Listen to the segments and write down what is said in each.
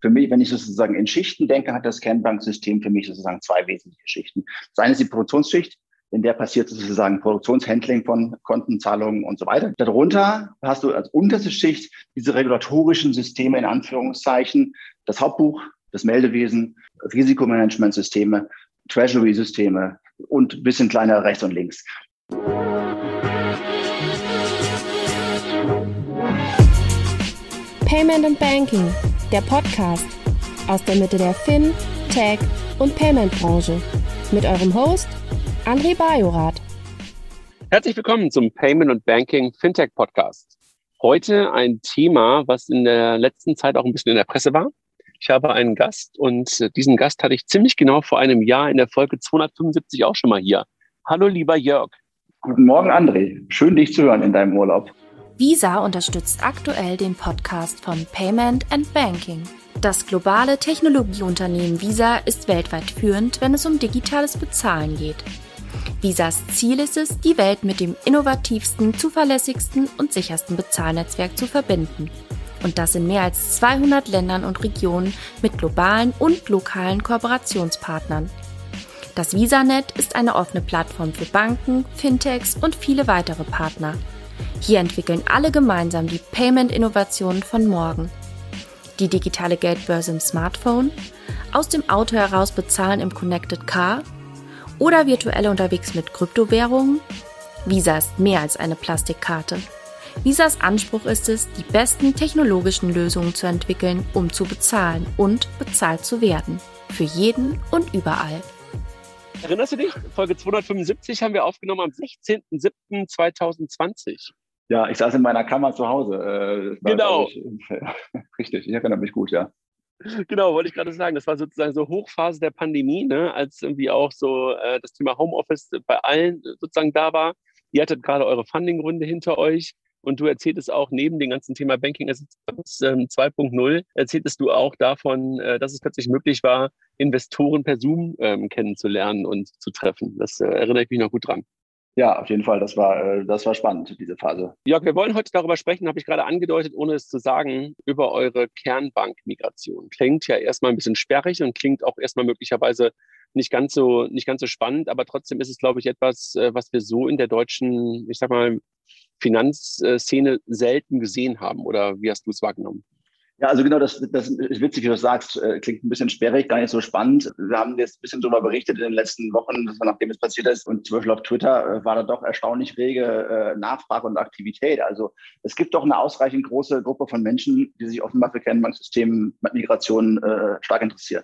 Für mich, wenn ich sozusagen in Schichten denke, hat das Kernbanksystem für mich sozusagen zwei wesentliche Schichten. Das eine ist die Produktionsschicht, in der passiert sozusagen Produktionshandling von Kontenzahlungen und so weiter. Darunter hast du als unterste Schicht diese regulatorischen Systeme in Anführungszeichen, das Hauptbuch, das Meldewesen, Risikomanagementsysteme, Treasury-Systeme und ein bisschen kleiner rechts und links. Payment and Banking, der Podcast aus der Mitte der Fin, Tech und Payment Branche mit eurem Host André Bajorath. Herzlich willkommen zum Payment und Banking Fintech Podcast. Heute ein Thema, was in der letzten Zeit auch ein bisschen in der Presse war. Ich habe einen Gast und diesen Gast hatte ich ziemlich genau vor einem Jahr in der Folge 275 auch schon mal hier. Hallo, lieber Jörg. Guten Morgen, André. Schön, dich zu hören in deinem Urlaub. Visa unterstützt aktuell den Podcast von Payment and Banking. Das globale Technologieunternehmen Visa ist weltweit führend, wenn es um digitales Bezahlen geht. Visas Ziel ist es, die Welt mit dem innovativsten, zuverlässigsten und sichersten Bezahlnetzwerk zu verbinden. Und das in mehr als 200 Ländern und Regionen mit globalen und lokalen Kooperationspartnern. Das VisaNet ist eine offene Plattform für Banken, Fintechs und viele weitere Partner. Hier entwickeln alle gemeinsam die Payment-Innovationen von morgen. Die digitale Geldbörse im Smartphone, aus dem Auto heraus bezahlen im Connected Car oder virtuell unterwegs mit Kryptowährungen? Visa ist mehr als eine Plastikkarte. Visas Anspruch ist es, die besten technologischen Lösungen zu entwickeln, um zu bezahlen und bezahlt zu werden. Für jeden und überall. Erinnerst du dich? Folge 275 haben wir aufgenommen am 16.07.2020. Ja, ich saß in meiner Kammer zu Hause. Äh, genau. Ich, richtig, ich erinnere mich gut, ja. Genau, wollte ich gerade sagen. Das war sozusagen so Hochphase der Pandemie, ne, als irgendwie auch so äh, das Thema Homeoffice bei allen sozusagen da war. Ihr hattet gerade eure Funding-Runde hinter euch und du erzähltest auch neben dem ganzen Thema Banking Assistance ähm, 2.0, erzähltest du auch davon, äh, dass es plötzlich möglich war, Investoren per Zoom ähm, kennenzulernen und zu treffen. Das äh, erinnere ich mich noch gut dran. Ja, auf jeden Fall. Das war, äh, das war spannend, diese Phase. Jörg, wir wollen heute darüber sprechen, habe ich gerade angedeutet, ohne es zu sagen, über eure Kernbankmigration. Klingt ja erstmal ein bisschen sperrig und klingt auch erstmal möglicherweise nicht ganz so, nicht ganz so spannend, aber trotzdem ist es, glaube ich, etwas, was wir so in der deutschen, ich sag mal, Finanzszene selten gesehen haben. Oder wie hast du es wahrgenommen? Ja, also genau, das, das ist witzig, wie du sagst, äh, klingt ein bisschen sperrig, gar nicht so spannend. Wir haben jetzt ein bisschen darüber berichtet in den letzten Wochen, nachdem es passiert ist. Und zum Beispiel auf Twitter äh, war da doch erstaunlich rege äh, Nachfrage und Aktivität. Also es gibt doch eine ausreichend große Gruppe von Menschen, die sich offenbar für Kernbanksystemen Migration äh, stark interessieren.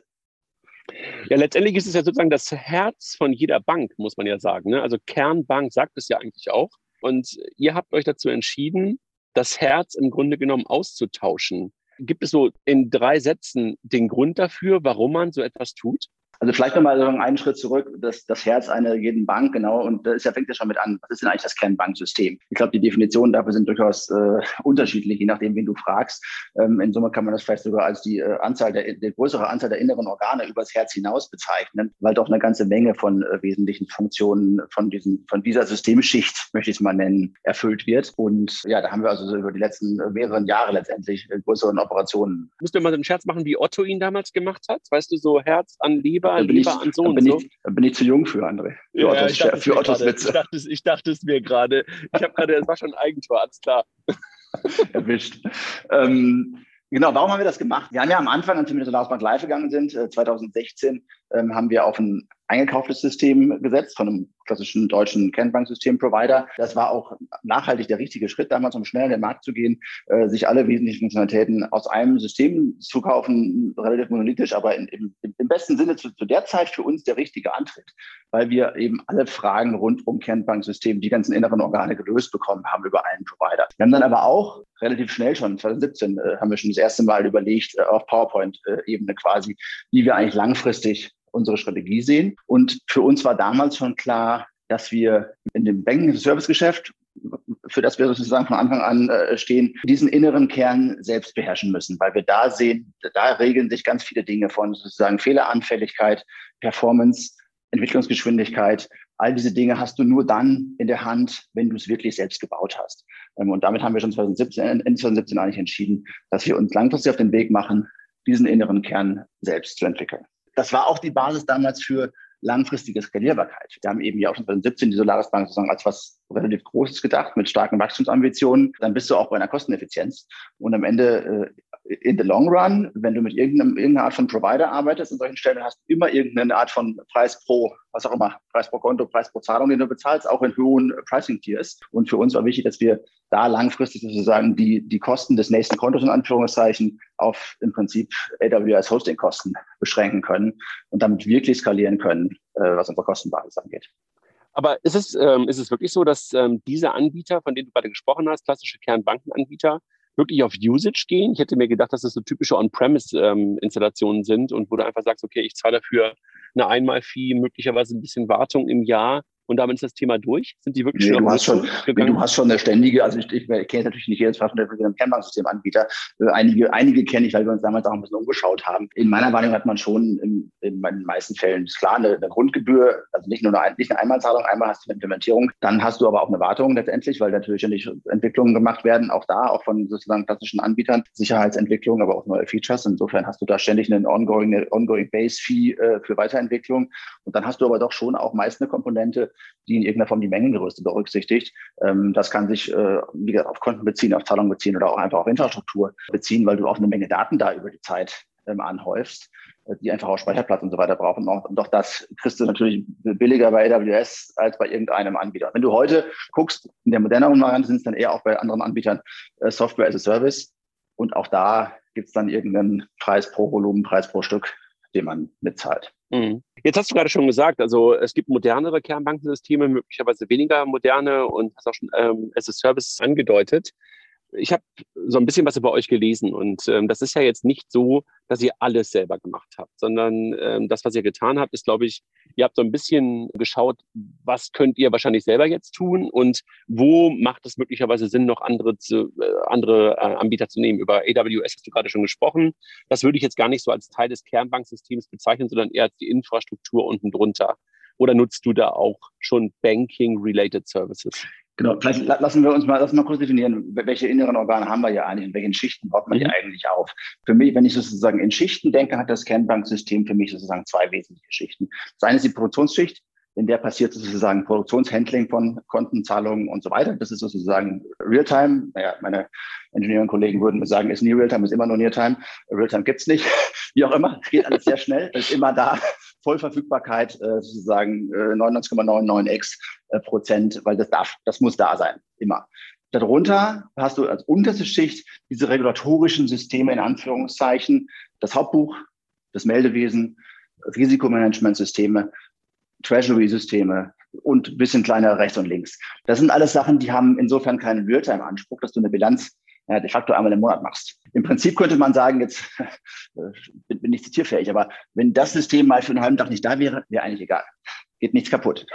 Ja, letztendlich ist es ja sozusagen das Herz von jeder Bank, muss man ja sagen. Ne? Also Kernbank sagt es ja eigentlich auch. Und ihr habt euch dazu entschieden, das Herz im Grunde genommen auszutauschen. Gibt es so in drei Sätzen den Grund dafür, warum man so etwas tut? Also vielleicht nochmal so einen Schritt zurück, das, das Herz einer jeden Bank, genau, und das fängt ja schon mit an, was ist denn eigentlich das Kernbanksystem? Ich glaube, die Definitionen dafür sind durchaus äh, unterschiedlich, je nachdem, wen du fragst. Ähm, in Summe kann man das vielleicht sogar als die äh, Anzahl der, der größere Anzahl der inneren Organe übers Herz hinaus bezeichnen, weil doch eine ganze Menge von äh, wesentlichen Funktionen von diesem, von dieser Systemschicht, möchte ich es mal nennen, erfüllt wird. Und ja, da haben wir also so über die letzten äh, mehreren Jahre letztendlich äh, größeren Operationen. Musst du mal einen Scherz machen, wie Otto ihn damals gemacht hat? Weißt du, so Herz an Leber Leber, Leber ich, an so und bin so. Ich, bin ich zu jung für, André. Für ja, Ottos, ich dachte, für Ottos grade, Witze. Ich dachte, ich dachte es mir gerade. Ich habe gerade, es war schon ein Eigentor, alles klar. Erwischt. Ähm, Genau, warum haben wir das gemacht? Wir haben ja am Anfang, als wir mit der Landesbank live gegangen sind, 2016, äh, ähm, haben wir auf ein eingekauftes System gesetzt von einem klassischen deutschen Kernbanksystem-Provider. Das war auch nachhaltig der richtige Schritt, damals um schnell in den Markt zu gehen, äh, sich alle wesentlichen Funktionalitäten aus einem System zu kaufen, relativ monolithisch, aber in, im, im, besten Sinne zu, zu, der Zeit für uns der richtige Antritt, weil wir eben alle Fragen rund um Kernbanksystem, die ganzen inneren Organe gelöst bekommen haben über einen Provider. Wir haben dann aber auch relativ schnell schon, 2017, äh, haben wir schon das erste Mal überlegt, äh, auf PowerPoint-Ebene quasi, wie wir eigentlich langfristig unsere Strategie sehen. Und für uns war damals schon klar, dass wir in dem Banking-Service-Geschäft, für das wir sozusagen von Anfang an äh, stehen, diesen inneren Kern selbst beherrschen müssen, weil wir da sehen, da regeln sich ganz viele Dinge von sozusagen Fehleranfälligkeit, Performance, Entwicklungsgeschwindigkeit. All diese Dinge hast du nur dann in der Hand, wenn du es wirklich selbst gebaut hast. Ähm, und damit haben wir schon 2017, Ende 2017 eigentlich entschieden, dass wir uns langfristig auf den Weg machen, diesen inneren Kern selbst zu entwickeln. Das war auch die Basis damals für langfristige Skalierbarkeit. Wir haben eben ja auch schon 2017 die Solaris Bank sozusagen als was relativ Großes gedacht mit starken Wachstumsambitionen. Dann bist du auch bei einer Kosteneffizienz. Und am Ende äh, in the long run, wenn du mit irgendeiner Art von Provider arbeitest, an solchen Stellen hast du immer irgendeine Art von Preis pro, was auch immer, Preis pro Konto, Preis pro Zahlung, den du bezahlst, auch in hohen Pricing-Tiers. Und für uns war wichtig, dass wir da langfristig sozusagen die, die Kosten des nächsten Kontos in Anführungszeichen auf im Prinzip AWS Hosting-Kosten beschränken können und damit wirklich skalieren können, äh, was unsere Kostenbasis angeht. Aber ist es, ähm, ist es wirklich so, dass ähm, diese Anbieter, von denen du gerade gesprochen hast, klassische Kernbankenanbieter, wirklich auf Usage gehen. Ich hätte mir gedacht, dass das so typische On-Premise-Installationen ähm, sind und wo du einfach sagst, okay, ich zahle dafür eine Einmal-Fee, möglicherweise ein bisschen Wartung im Jahr und damit ist das Thema durch? Sind die wirklich nee, schon, du hast schon gegangen? Du hast schon eine ständige, also ich, ich, ich kenne natürlich nicht jedes Kernbanksystemanbieter. Äh, einige, einige kenne ich, weil wir uns damals auch ein bisschen umgeschaut haben. In meiner Wahrnehmung hat man schon in, in den meisten Fällen, ist klar, eine, eine Grundgebühr, also nicht nur eine, nicht eine Einmalzahlung, einmal hast du eine Implementierung, dann hast du aber auch eine Wartung letztendlich, weil natürlich ja nicht Entwicklungen gemacht werden, auch da, auch von sozusagen klassischen Anbietern, Sicherheitsentwicklung, aber auch neue Features. Insofern hast du da ständig eine ongoing, eine ongoing Base Fee äh, für Weiterentwicklung. Und dann hast du aber doch schon auch meist eine Komponente, die in irgendeiner Form die Mengengröße berücksichtigt. Ähm, das kann sich, äh, wie gesagt, auf Konten beziehen, auf Zahlungen beziehen oder auch einfach auf Infrastruktur beziehen, weil du auch eine Menge Daten da über die Zeit ähm, anhäufst, äh, die einfach auch Speicherplatz und so weiter brauchen. Und doch das kriegst du natürlich billiger bei AWS als bei irgendeinem Anbieter. Wenn du heute guckst, in der moderneren Variante sind es dann eher auch bei anderen Anbietern äh, Software as a Service. Und auch da gibt es dann irgendeinen Preis pro Volumen, Preis pro Stück, den man mitzahlt. Mhm. Jetzt hast du gerade schon gesagt, also es gibt modernere Kernbankensysteme, möglicherweise weniger moderne und hast auch schon ähm, as a Service angedeutet ich habe so ein bisschen was über euch gelesen und ähm, das ist ja jetzt nicht so, dass ihr alles selber gemacht habt, sondern ähm, das, was ihr getan habt, ist, glaube ich, ihr habt so ein bisschen geschaut, was könnt ihr wahrscheinlich selber jetzt tun und wo macht es möglicherweise Sinn, noch andere, zu, äh, andere äh, Anbieter zu nehmen. Über AWS hast du gerade schon gesprochen. Das würde ich jetzt gar nicht so als Teil des Kernbanksystems bezeichnen, sondern eher als die Infrastruktur unten drunter. Oder nutzt du da auch schon Banking-related Services? Genau, vielleicht lassen wir uns mal, lassen wir mal kurz definieren, welche inneren Organe haben wir ja eigentlich, in welchen Schichten baut man die mhm. eigentlich auf. Für mich, wenn ich sozusagen in Schichten denke, hat das Kernbanksystem für mich sozusagen zwei wesentliche Schichten. Das eine ist die Produktionsschicht, in der passiert sozusagen Produktionshandling von Kontenzahlungen und so weiter. Das ist sozusagen Realtime. Naja, meine Ingenieurkollegen würden sagen, ist nie Realtime, ist immer nur Neartime. Realtime gibt's nicht. Wie auch immer, geht alles sehr schnell, ist immer da. Vollverfügbarkeit äh, sozusagen äh, 99,99x äh, Prozent, weil das darf, das muss da sein, immer. Darunter hast du als unterste Schicht diese regulatorischen Systeme in Anführungszeichen, das Hauptbuch, das Meldewesen, Risikomanagementsysteme, Treasury-Systeme und ein bisschen kleiner rechts und links. Das sind alles Sachen, die haben insofern keinen Realtime-Anspruch, dass du eine Bilanz ja, de facto einmal im Monat machst. Im Prinzip könnte man sagen, jetzt bin, bin nicht zitierfähig, aber wenn das System mal für einen halben Tag nicht da wäre, wäre eigentlich egal. Geht nichts kaputt.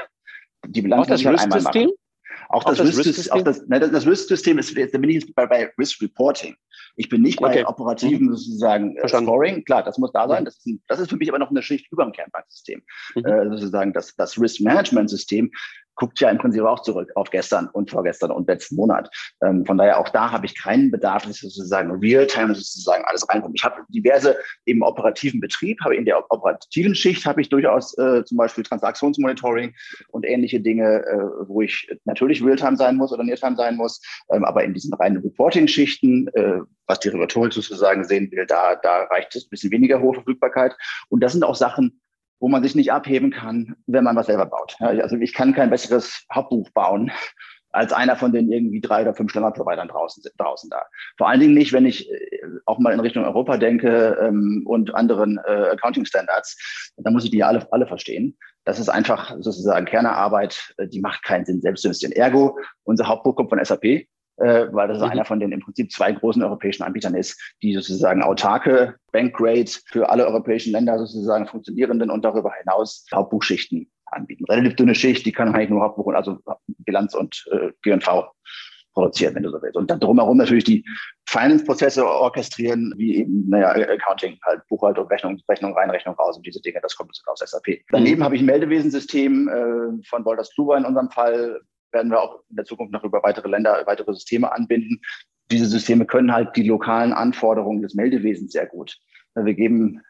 Die Bilanz muss ich halt einmal machen. Auch, auch das, das Risk-System, auch das, ne, das Risk-System ist, da bin ich jetzt bei, bei Risk-Reporting. Ich bin nicht bei okay. operativen mhm. sozusagen äh, Scoring. Klar, das muss da sein. Das ist, ein, das ist für mich aber noch eine Schicht über dem Kernbanksystem. Mhm. Äh, sozusagen das, das Risk-Management-System guckt ja im Prinzip auch zurück auf gestern und vorgestern und letzten Monat. Ähm, von daher auch da habe ich keinen Bedarf, sozusagen Realtime sozusagen alles reinkommt. Ich habe diverse im operativen Betrieb, habe in der operativen Schicht habe ich durchaus äh, zum Beispiel Transaktionsmonitoring und ähnliche Dinge, äh, wo ich natürlich Realtime sein muss oder Neartime sein muss. Ähm, aber in diesen reinen Reporting-Schichten, äh, was die Regulatorik sozusagen sehen will, da, da reicht es ein bisschen weniger hohe Verfügbarkeit. Und das sind auch Sachen, wo man sich nicht abheben kann, wenn man was selber baut. Also ich kann kein besseres Hauptbuch bauen als einer von den irgendwie drei oder fünf Standardprovidern draußen, draußen da. Vor allen Dingen nicht, wenn ich äh, auch mal in Richtung Europa denke ähm, und anderen äh, Accounting Standards. Da muss ich die ja alle, alle verstehen. Das ist einfach sozusagen Kernearbeit, äh, die macht keinen Sinn, selbst zu investieren. Ergo, unser Hauptbuch kommt von SAP äh, weil das mhm. einer von den im Prinzip zwei großen europäischen Anbietern ist, die sozusagen autarke Bankgrade für alle europäischen Länder sozusagen funktionierenden und darüber hinaus Hauptbuchschichten anbieten. Relativ dünne Schicht, die kann eigentlich nur Hauptbuch, also Bilanz und äh, GNV produzieren, wenn du so willst. Und dann drumherum natürlich die Finance-Prozesse orchestrieren, wie eben, naja, Accounting, halt Buchhaltung, Rechnung, Rechnung rein, Rechnung raus und diese Dinge, das kommt aus SAP. Daneben mhm. habe ich ein Meldewesensystem äh, von Wolters Kluwer in unserem Fall, werden wir auch in der Zukunft noch über weitere Länder, weitere Systeme anbinden. Diese Systeme können halt die lokalen Anforderungen des Meldewesens sehr gut. Wir geben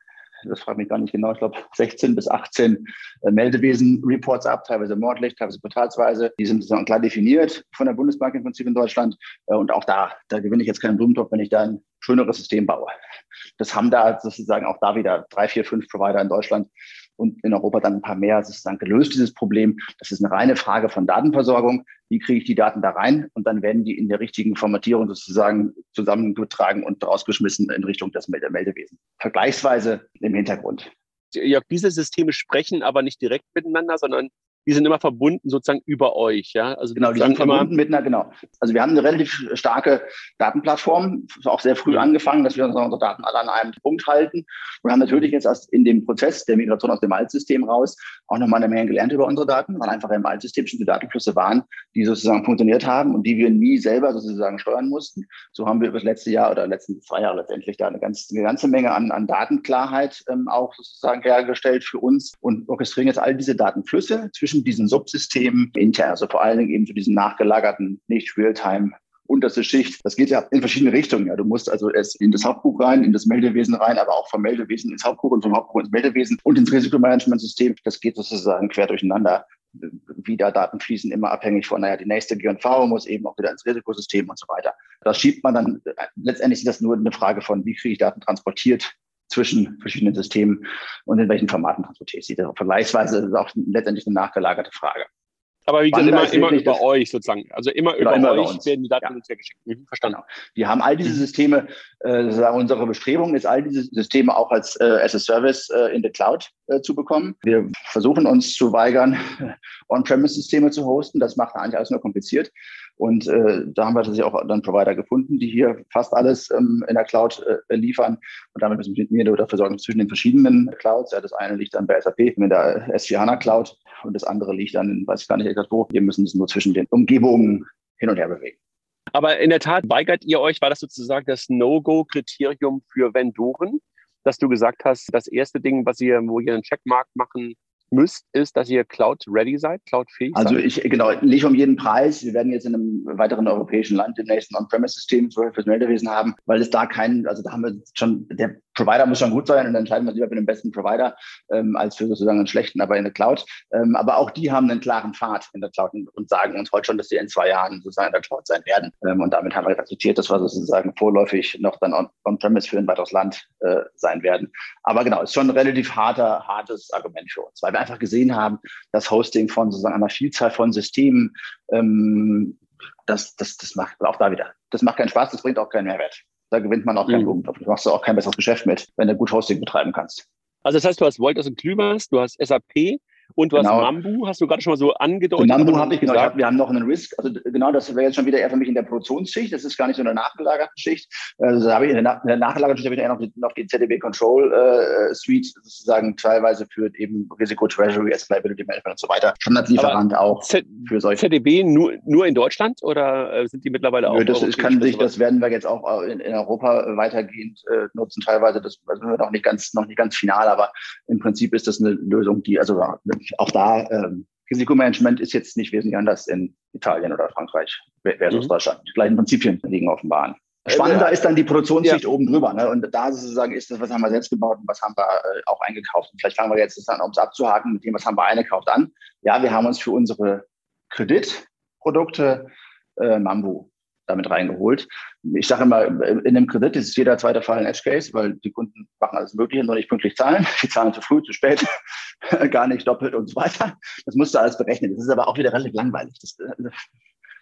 das frage mich gar nicht genau, ich glaube 16 bis 18 äh, Meldewesen-Reports ab, teilweise monatlich, teilweise quartalsweise. Die sind sozusagen klar definiert von der Bundesbank im Prinzip in Deutschland. Äh, und auch da, da gewinne ich jetzt keinen Blumentopf, wenn ich da ein schöneres System baue. Das haben da sozusagen auch da wieder drei, vier, fünf Provider in Deutschland und in Europa dann ein paar mehr. Dann gelöst, dieses Problem. Das ist eine reine Frage von Datenversorgung. Wie kriege ich die Daten da rein? Und dann werden die in der richtigen Formatierung sozusagen zusammengetragen und rausgeschmissen in Richtung des Meldewesen. Vergleichsweise im Hintergrund. Ja, diese Systeme sprechen aber nicht direkt miteinander, sondern die sind immer verbunden sozusagen über euch, ja? Also genau, die sind verbunden mit einer, genau. Also wir haben eine relativ starke Datenplattform, auch sehr früh mhm. angefangen, dass wir unsere Daten alle an einem Punkt halten und haben natürlich jetzt erst in dem Prozess der Migration aus dem Altsystem raus auch nochmal eine Menge gelernt über unsere Daten, weil einfach im Altsystem schon die Datenflüsse waren, die sozusagen funktioniert haben und die wir nie selber sozusagen steuern mussten. So haben wir über das letzte Jahr oder letzten zwei Jahre letztendlich da eine, ganz, eine ganze Menge an, an Datenklarheit ähm, auch sozusagen hergestellt für uns und orchestrieren jetzt all diese Datenflüsse zwischen diesen Subsystemen intern, also vor allen Dingen eben zu diesen nachgelagerten, nicht Realtime unterste Schicht. Das geht ja in verschiedene Richtungen. Ja, du musst also erst in das Hauptbuch rein, in das Meldewesen rein, aber auch vom Meldewesen ins Hauptbuch und vom Hauptbuch ins Meldewesen und ins Risikomanagementsystem. Das geht sozusagen quer durcheinander. Wie da Daten fließen, immer abhängig von, naja, die nächste G&V muss eben auch wieder ins Risikosystem und so weiter. Das schiebt man dann, letztendlich ist das nur eine Frage von, wie kriege ich Daten transportiert zwischen verschiedenen Systemen und in welchen Formaten transportiert sie. Vergleichsweise ist es auch letztendlich eine nachgelagerte Frage. Aber wie gesagt, immer, immer über euch sozusagen. Also immer über immer euch werden die Daten ja. uns hergeschickt. Mhm, verstanden. Genau. Die haben all diese Systeme, äh, unsere Bestrebung ist, all diese Systeme auch als äh, as a Service äh, in the Cloud äh, zu bekommen. Wir versuchen uns zu weigern, On-Premise-Systeme zu hosten. Das macht eigentlich alles nur kompliziert. Und äh, da haben wir tatsächlich auch dann Provider gefunden, die hier fast alles ähm, in der Cloud äh, liefern. Und damit müssen wir dafür sorgen zwischen den verschiedenen Clouds. Ja, das eine liegt dann bei SAP in der S4 HANA Cloud und das andere liegt dann weiß ich gar nicht exakt wo. Wir müssen es nur zwischen den Umgebungen hin und her bewegen. Aber in der Tat weigert ihr euch, war das sozusagen das No-Go-Kriterium für Vendoren, dass du gesagt hast, das erste Ding, was ihr, wo ihr einen Checkmark machen müsst, ist, dass ihr Cloud-ready seid, Cloud-fähig Also ich, genau, nicht um jeden Preis. Wir werden jetzt in einem weiteren europäischen Land demnächst ein On-Premise-System für das Meldewesen haben, weil es da keinen, also da haben wir schon, der Provider muss schon gut sein und dann entscheiden wir lieber für den besten Provider ähm, als für sozusagen einen schlechten, aber in der Cloud. Ähm, aber auch die haben einen klaren Pfad in der Cloud und sagen uns heute schon, dass sie in zwei Jahren sozusagen in der Cloud sein werden. Ähm, und damit haben wir akzeptiert, dass wir sozusagen vorläufig noch dann on-premise on für ein weiteres Land äh, sein werden. Aber genau, ist schon ein relativ harter, hartes Argument für uns, weil wir einfach gesehen haben, dass Hosting von sozusagen einer Vielzahl von Systemen ähm, das, das, das macht auch da wieder. Das macht keinen Spaß, das bringt auch keinen Mehrwert. Da gewinnt man auch keinen mhm. Blumentopf. Da machst du auch kein besseres Geschäft mit, wenn du gut Hosting betreiben kannst. Also das heißt, du hast Wolters und Klüvers, du hast SAP, und du genau. hast Mambu, hast du gerade schon mal so angedeutet. Mambu habe ich, genau. Ich hab, wir haben noch einen Risk. Also genau, das wäre jetzt schon wieder eher für mich in der Produktionsschicht. Das ist gar nicht so eine nachgelagerte Schicht. Also da habe ich in der, in der nachgelagerten Schicht wieder eher noch die, noch die ZDB Control äh, Suite sozusagen teilweise für eben Risiko Treasury, Asset Liability Management und so weiter. Standardlieferant auch Z für solche. ZDB nur, nur in Deutschland oder äh, sind die mittlerweile auch? Nö, das kann sich, das werden wir jetzt auch in, in Europa weitergehend äh, nutzen. Teilweise, das also noch nicht ganz, noch nicht ganz final, aber im Prinzip ist das eine Lösung, die also auch da ähm, Risikomanagement ist jetzt nicht wesentlich anders in Italien oder Frankreich versus mhm. Deutschland. Die gleichen Prinzipien liegen offenbar an. Spannender ja. ist dann die Produktionssicht ja. oben drüber. Ne? Und da sozusagen ist das, was haben wir selbst gebaut und was haben wir äh, auch eingekauft. Und vielleicht fangen wir jetzt dann, um es abzuhaken, mit dem, was haben wir eingekauft an. Ja, wir haben uns für unsere Kreditprodukte äh, Mambu damit reingeholt. Ich sage immer, in einem Kredit ist jeder zweite Fall ein Edge Case, weil die Kunden machen alles Mögliche, nur nicht pünktlich zahlen. Die zahlen zu früh, zu spät, gar nicht doppelt und so weiter. Das musst du alles berechnen. Das ist aber auch wieder relativ langweilig. Das, das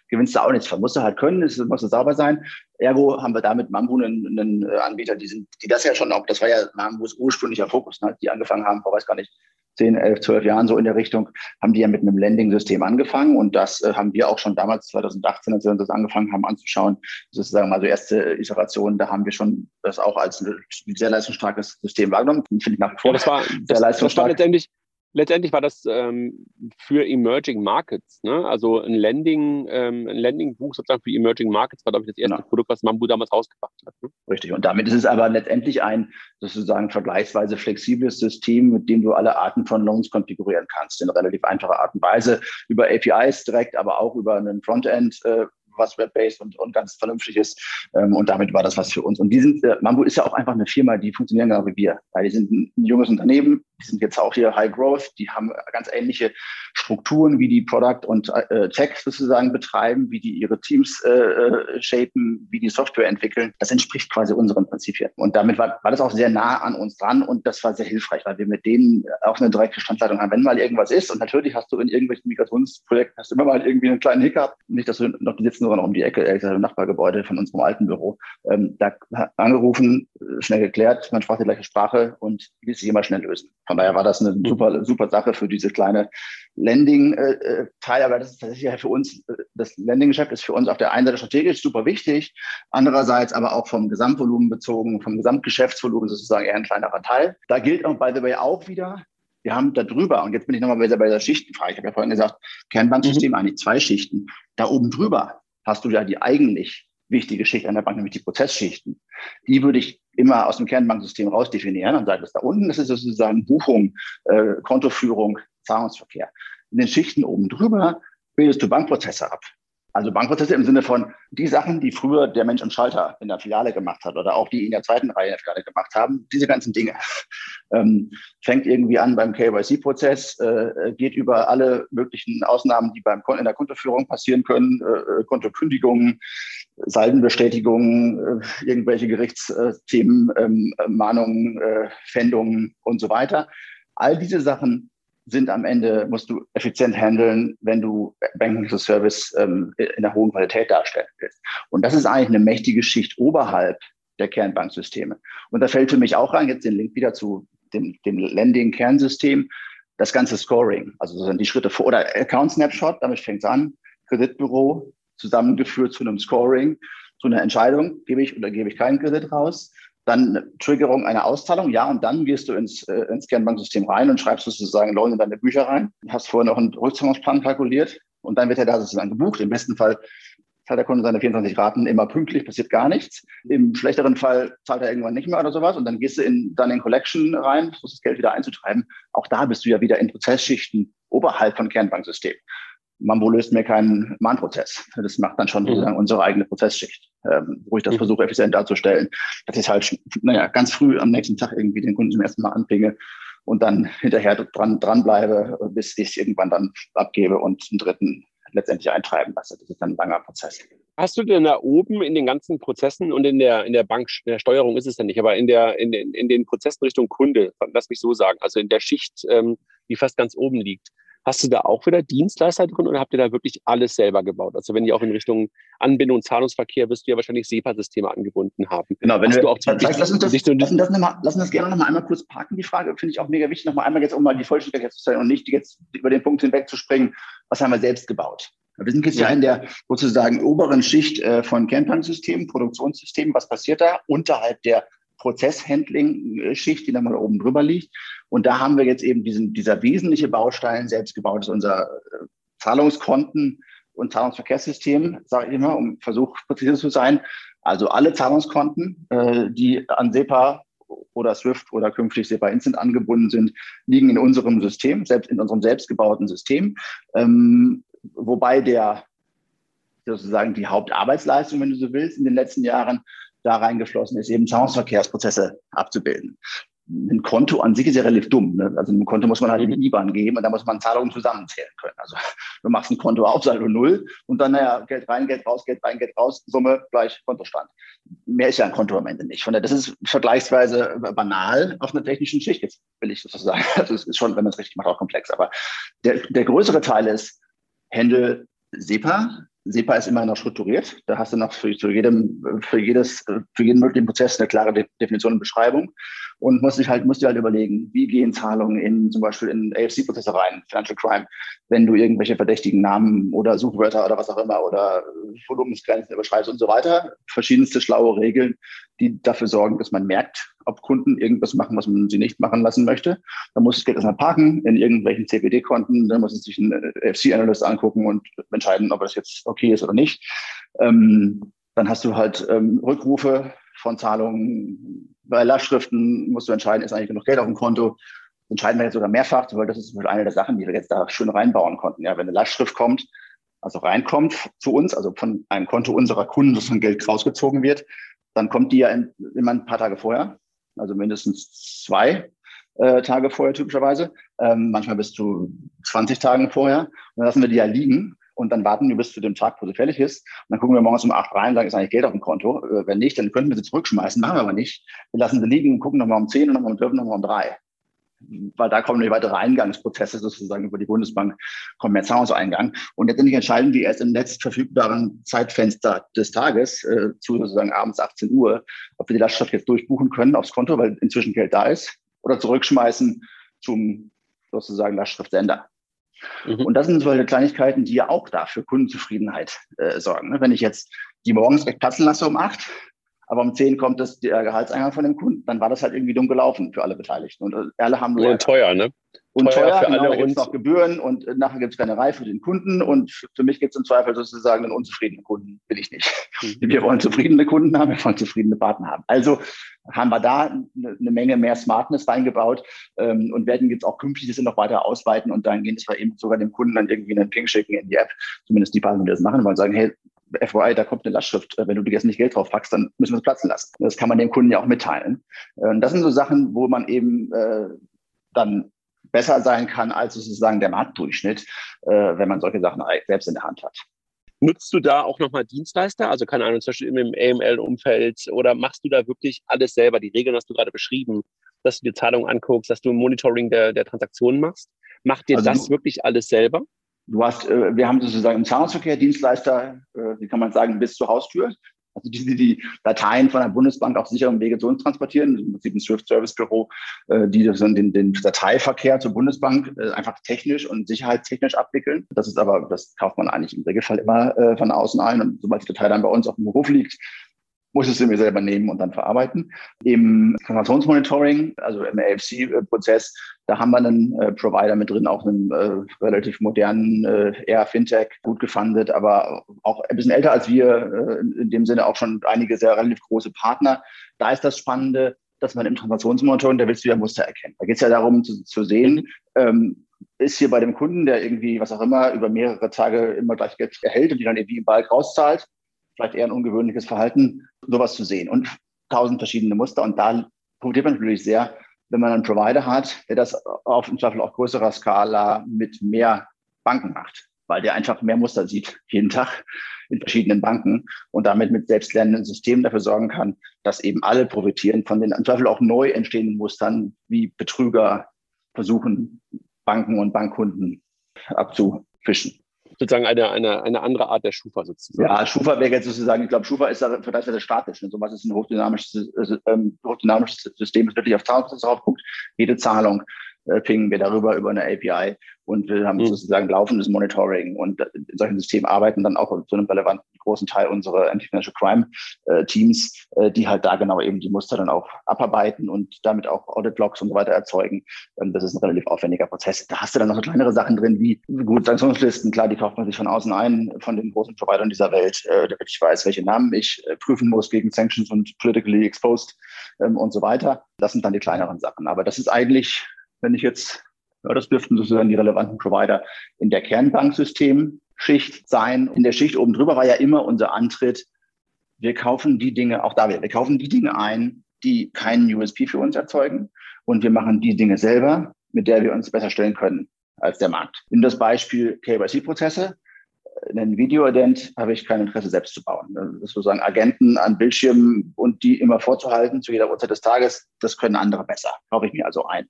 gewinnst du auch nichts von. Musst du halt können, es muss sauber sein. Ergo haben wir damit Mambu einen, einen Anbieter, die sind, die das ja schon auch, das war ja Mambus ursprünglicher Fokus, ne, die angefangen haben, vor weiß gar nicht, 10, 11, 12 Jahren so in der Richtung, haben die ja mit einem Landing-System angefangen. Und das äh, haben wir auch schon damals, 2018, als wir uns das angefangen haben anzuschauen, sozusagen mal so erste Iterationen, da haben wir schon das auch als ein sehr leistungsstarkes System wahrgenommen. Finde ich nach wie vor ja, das war, sehr das, leistungsstark. Das war letztendlich, letztendlich war das ähm, für Emerging Markets, ne? also ein Landing, ähm, ein Landing-Buch sozusagen für Emerging Markets war, glaube ich, das erste genau. Produkt, was Mambu damals rausgebracht hat. Ne? Richtig. Und damit ist es aber letztendlich ein sozusagen vergleichsweise flexibles System, mit dem du alle Arten von Loans konfigurieren kannst, in relativ einfacher Art und Weise, über APIs direkt, aber auch über einen Frontend. Äh, was web-based und, und ganz vernünftig ist. Ähm, und damit war das was für uns. Und die sind, äh, Mambo ist ja auch einfach eine Firma, die funktionieren genau wie wir. Weil die sind ein, junges Unternehmen, die sind jetzt auch hier High Growth, die haben ganz ähnliche Strukturen, wie die Product und äh, Tech sozusagen betreiben, wie die ihre Teams äh, äh, shapen, wie die Software entwickeln. Das entspricht quasi unseren Prinzipien. Und damit war, war das auch sehr nah an uns dran und das war sehr hilfreich, weil wir mit denen auch eine direkte Standleitung haben. Wenn mal irgendwas ist und natürlich hast du in irgendwelchen Migrationsprojekten hast du immer mal irgendwie einen kleinen Hiccup. Nicht, dass du noch, die sitzen sogar noch um die Ecke, ehrlich gesagt, im Nachbargebäude von unserem alten Büro. Ähm, da angerufen, schnell geklärt, man sprach die gleiche Sprache und ließ sich immer schnell lösen. Von daher war das eine mhm. super, super Sache für diese kleine Landing-Teil. Aber das ist tatsächlich für uns, das Landing-Geschäft ist für uns auf der einen Seite strategisch super wichtig, andererseits aber auch vom Gesamtvolumen bezogen, vom Gesamtgeschäftsvolumen sozusagen eher ein kleinerer Teil. Da gilt auch, by the way, auch wieder, wir haben da drüber, und jetzt bin ich nochmal bei der Schichtenfrage. Ich habe ja vorhin gesagt, Kernbanksystem mhm. eigentlich zwei Schichten. Da oben drüber hast du ja die eigentlich wichtige Schicht an der Bank, nämlich die Prozessschichten. Die würde ich immer aus dem Kernbanksystem rausdefinieren und sagen, das da unten, das ist sozusagen Buchung, äh, Kontoführung, Zahlungsverkehr. In den Schichten oben drüber bildest du Bankprozesse ab. Also Bankprozesse im Sinne von die Sachen, die früher der Mensch am Schalter in der Filiale gemacht hat oder auch die in der zweiten Reihe in der Filiale gemacht haben, diese ganzen Dinge. Ähm, fängt irgendwie an beim KYC-Prozess, äh, geht über alle möglichen Ausnahmen, die beim in der Kontoführung passieren können, äh, Kontokündigungen, Saldenbestätigungen, äh, irgendwelche Gerichtsthemen, ähm, Mahnungen, äh, Fändungen und so weiter. All diese Sachen sind am Ende, musst du effizient handeln, wenn du Banking as Service ähm, in der hohen Qualität darstellen willst. Und das ist eigentlich eine mächtige Schicht oberhalb der Kernbanksysteme. Und da fällt für mich auch rein, jetzt den Link wieder zu dem, dem Lending-Kernsystem, das ganze Scoring, also sind die Schritte vor, oder Account Snapshot, damit fängt es an, Kreditbüro, zusammengeführt zu einem Scoring, zu einer Entscheidung, gebe ich oder gebe ich keinen Kredit raus, dann Triggerung einer Auszahlung, ja, und dann gehst du ins, äh, ins Kernbanksystem rein und schreibst sozusagen Leute in deine Bücher rein, hast vorher noch einen Rückzahlungsplan kalkuliert und dann wird er da sozusagen gebucht. Im besten Fall zahlt der Kunde seine 24 Raten immer pünktlich, passiert gar nichts. Im schlechteren Fall zahlt er irgendwann nicht mehr oder sowas und dann gehst du in, dann in Collection rein, versuchst das Geld wieder einzutreiben. Auch da bist du ja wieder in Prozessschichten oberhalb von Kernbanksystem. Mambo löst mir keinen Mahnprozess. Das macht dann schon mhm. sozusagen unsere eigene Prozessschicht, ähm, wo ich das mhm. versuche, effizient darzustellen. Dass ich halt, naja, ganz früh am nächsten Tag irgendwie den Kunden zum ersten Mal anpinge und dann hinterher dran, dranbleibe, bis ich es irgendwann dann abgebe und einen dritten letztendlich eintreiben lasse. Das ist dann ein langer Prozess. Hast du denn da oben in den ganzen Prozessen und in der, in der Bank, in der Steuerung ist es ja nicht, aber in, der, in, den, in den Prozessen Richtung Kunde, lass mich so sagen, also in der Schicht, ähm, die fast ganz oben liegt, Hast du da auch wieder Dienstleister drin oder habt ihr da wirklich alles selber gebaut? Also wenn ihr auch in Richtung Anbindung und Zahlungsverkehr wirst du ja wahrscheinlich SEPA-Systeme angebunden haben. Genau, wenn Hast wir, du auch heißt, lass uns das, lass uns das, noch lass uns das gerne noch mal einmal kurz parken, die Frage. Finde ich auch mega wichtig, noch mal einmal jetzt, um mal die Vollständigkeit zu stellen und nicht jetzt über den Punkt hinwegzuspringen, was haben wir selbst gebaut. Wir sind jetzt ja in der sozusagen oberen Schicht äh, von Kerntanksystemen, Produktionssystemen. Was passiert da unterhalb der Prozesshandling-Schicht, die da mal oben drüber liegt? Und da haben wir jetzt eben diesen, dieser wesentliche Baustein selbst gebaut, ist unser äh, Zahlungskonten und Zahlungsverkehrssystem, sage ich immer, um Versuch präzise zu sein. Also alle Zahlungskonten, äh, die an SEPA oder SWIFT oder künftig SEPA Instant angebunden sind, liegen in unserem System, selbst in unserem selbstgebauten System. Ähm, wobei der sozusagen die Hauptarbeitsleistung, wenn du so willst, in den letzten Jahren da reingeflossen ist, eben Zahlungsverkehrsprozesse abzubilden ein Konto an sich ist ja relativ dumm. Ne? Also ein Konto muss man halt in die IBAN geben und da muss man Zahlungen zusammenzählen können. Also du machst ein Konto auf, Saldo null und dann, naja, Geld rein, Geld raus, Geld rein, Geld raus, Summe gleich Kontostand. Mehr ist ja ein Konto am Ende nicht. Von daher, das ist vergleichsweise banal auf einer technischen Schicht. Jetzt will ich das sagen. Also es ist schon, wenn man es richtig macht, auch komplex. Aber der, der größere Teil ist Handle SEPA, SEPA ist immer noch strukturiert. Da hast du noch für, für, jedem, für, jedes, für jeden möglichen Prozess eine klare Definition und Beschreibung und musst dich halt, musst dir halt überlegen, wie gehen Zahlungen in zum Beispiel in AFC-Prozesse rein, Financial Crime, wenn du irgendwelche verdächtigen Namen oder Suchwörter oder was auch immer oder Volumensgrenzen überschreibst und so weiter. Verschiedenste schlaue Regeln, die dafür sorgen, dass man merkt, ob Kunden irgendwas machen, was man sie nicht machen lassen möchte. Dann muss das Geld erstmal parken in irgendwelchen CPD-Konten, dann muss es sich ein AFC-Analyst angucken und entscheiden, ob das jetzt okay ist oder nicht. Ähm, dann hast du halt ähm, Rückrufe von Zahlungen. Bei Lastschriften musst du entscheiden, ist eigentlich genug Geld auf dem Konto. Das entscheiden wir jetzt sogar mehrfach, weil das ist eine der Sachen, die wir jetzt da schön reinbauen konnten. Ja, wenn eine Lastschrift kommt, also reinkommt zu uns, also von einem Konto unserer Kunden, dass ein Geld rausgezogen wird, dann kommt die ja immer ein paar Tage vorher, also mindestens zwei äh, Tage vorher typischerweise, ähm, manchmal bis zu 20 Tagen vorher. Und dann lassen wir die ja liegen und dann warten wir bis zu dem Tag, wo sie fertig ist. Und dann gucken wir morgens um acht rein, sagen, ist eigentlich Geld auf dem Konto. Äh, wenn nicht, dann könnten wir sie zurückschmeißen, machen wir aber nicht. Wir lassen sie liegen, gucken nochmal um zehn und nochmal um zwölf und nochmal um drei weil da kommen die weitere Eingangsprozesse sozusagen über die Bundesbank Kommerzhauseingang. Und letztendlich entscheiden die erst im Netz verfügbaren Zeitfenster des Tages, äh, zu sozusagen abends 18 Uhr, ob wir die Lastschrift jetzt durchbuchen können aufs Konto, weil inzwischen Geld da ist, oder zurückschmeißen zum sozusagen Lastschriftsender. Mhm. Und das sind solche Kleinigkeiten, die ja auch da für Kundenzufriedenheit äh, sorgen. Wenn ich jetzt die morgens recht platzen lasse um acht, aber um zehn kommt das der Gehaltseingang von dem Kunden, dann war das halt irgendwie dumm gelaufen für alle Beteiligten. Und äh, alle haben nur. Und teuer, ne? Und teuer, teuer für genau, alle. Da gibt es noch Gebühren und äh, nachher gibt es Rennerei für den Kunden und für mich gibt es im Zweifel sozusagen einen unzufriedenen Kunden. Will ich nicht. Mhm. Wir wollen zufriedene Kunden haben, wir wollen zufriedene Partner haben. Also haben wir da eine, Menge mehr Smartness reingebaut ähm, und werden jetzt auch künftig das noch weiter ausweiten und dann gehen wir eben sogar dem Kunden dann irgendwie einen Ping schicken in die App, zumindest die Partner, die das machen wollen, sagen, hey, FYI, da kommt eine Lastschrift, äh, wenn du jetzt nicht Geld drauf packst, dann müssen wir es platzen lassen. Das kann man dem Kunden ja auch mitteilen. Und äh, das sind so Sachen, wo man eben äh, dann besser sein kann als sozusagen der Marktdurchschnitt, äh, wenn man solche Sachen selbst in der Hand hat. Nutzt du da auch nochmal Dienstleister? Also keine Ahnung, zum Beispiel im AML-Umfeld oder machst du da wirklich alles selber? Die Regeln hast du gerade beschrieben, dass du dir Zahlungen anguckst, dass du ein Monitoring der, der Transaktionen machst. Macht dir also das wirklich alles selber? Du hast, äh, wir haben sozusagen im Zahlungsverkehr Dienstleister, äh, wie kann man sagen, bis zur Haustür. Also die, die Dateien von der Bundesbank auf sicherem Wege zu uns transportieren, im Prinzip ein Swift-Service-Büro, äh, die den, den Dateiverkehr zur Bundesbank äh, einfach technisch und sicherheitstechnisch abwickeln. Das ist aber, das kauft man eigentlich im Regelfall immer äh, von außen ein. Und sobald die Datei dann bei uns auf dem Beruf liegt, muss es mir selber nehmen und dann verarbeiten. Im Transaktionsmonitoring, also im AFC-Prozess, da haben wir einen äh, Provider mit drin, auch einen äh, relativ modernen, äh, eher Fintech, gut gefundet, aber auch ein bisschen älter als wir, äh, in dem Sinne auch schon einige sehr relativ große Partner. Da ist das Spannende, dass man im Transaktionsmonitoring, da willst du ja Muster erkennen. Da geht es ja darum zu, zu sehen, ähm, ist hier bei dem Kunden, der irgendwie, was auch immer, über mehrere Tage immer gleich Geld erhält und die dann irgendwie im Balk rauszahlt, vielleicht eher ein ungewöhnliches Verhalten, sowas zu sehen und tausend verschiedene Muster. Und da profitiert man natürlich sehr, wenn man einen Provider hat, der das auf im Zweifel auf größerer Skala mit mehr Banken macht, weil der einfach mehr Muster sieht jeden Tag in verschiedenen Banken und damit mit selbstlernenden Systemen dafür sorgen kann, dass eben alle profitieren von den im Zweifel auch neu entstehenden Mustern, wie Betrüger versuchen, Banken und Bankkunden abzufischen sozusagen eine, eine, eine andere Art der Schufa sozusagen. Ja, Schufa wäre jetzt sozusagen, ich glaube, Schufa ist da vergleichsweise statisch. Ne? Sowas ist ein hochdynamisches, ähm, hochdynamisches System, das wirklich auf Zahlungsprozesse drauf guckt. Jede Zahlung äh, pingen wir darüber über eine API und wir haben mhm. sozusagen laufendes Monitoring und in solchen Systemen arbeiten dann auch zu einem relevanten großen Teil unserer Anti-Financial Crime äh, Teams, äh, die halt da genau eben die Muster dann auch abarbeiten und damit auch Audit-Logs und so weiter erzeugen. Ähm, das ist ein relativ aufwendiger Prozess. Da hast du dann noch so kleinere Sachen drin wie gut Sanktionslisten. Klar, die kauft man sich von außen ein, von den großen Providern dieser Welt, äh, damit ich weiß, welche Namen ich prüfen muss gegen Sanctions und politically exposed ähm, und so weiter. Das sind dann die kleineren Sachen. Aber das ist eigentlich wenn ich jetzt, ja, das dürften sozusagen die relevanten Provider in der Kernbanksystemschicht sein. In der Schicht oben drüber war ja immer unser Antritt, wir kaufen die Dinge, auch da wieder, wir kaufen die Dinge ein, die keinen USP für uns erzeugen und wir machen die Dinge selber, mit der wir uns besser stellen können als der Markt. In das Beispiel KYC-Prozesse. In einem Video-Ident habe ich kein Interesse, selbst zu bauen. Das ist sozusagen Agenten an Bildschirmen und die immer vorzuhalten zu jeder Uhrzeit des Tages, das können andere besser. Kaufe ich mir also ein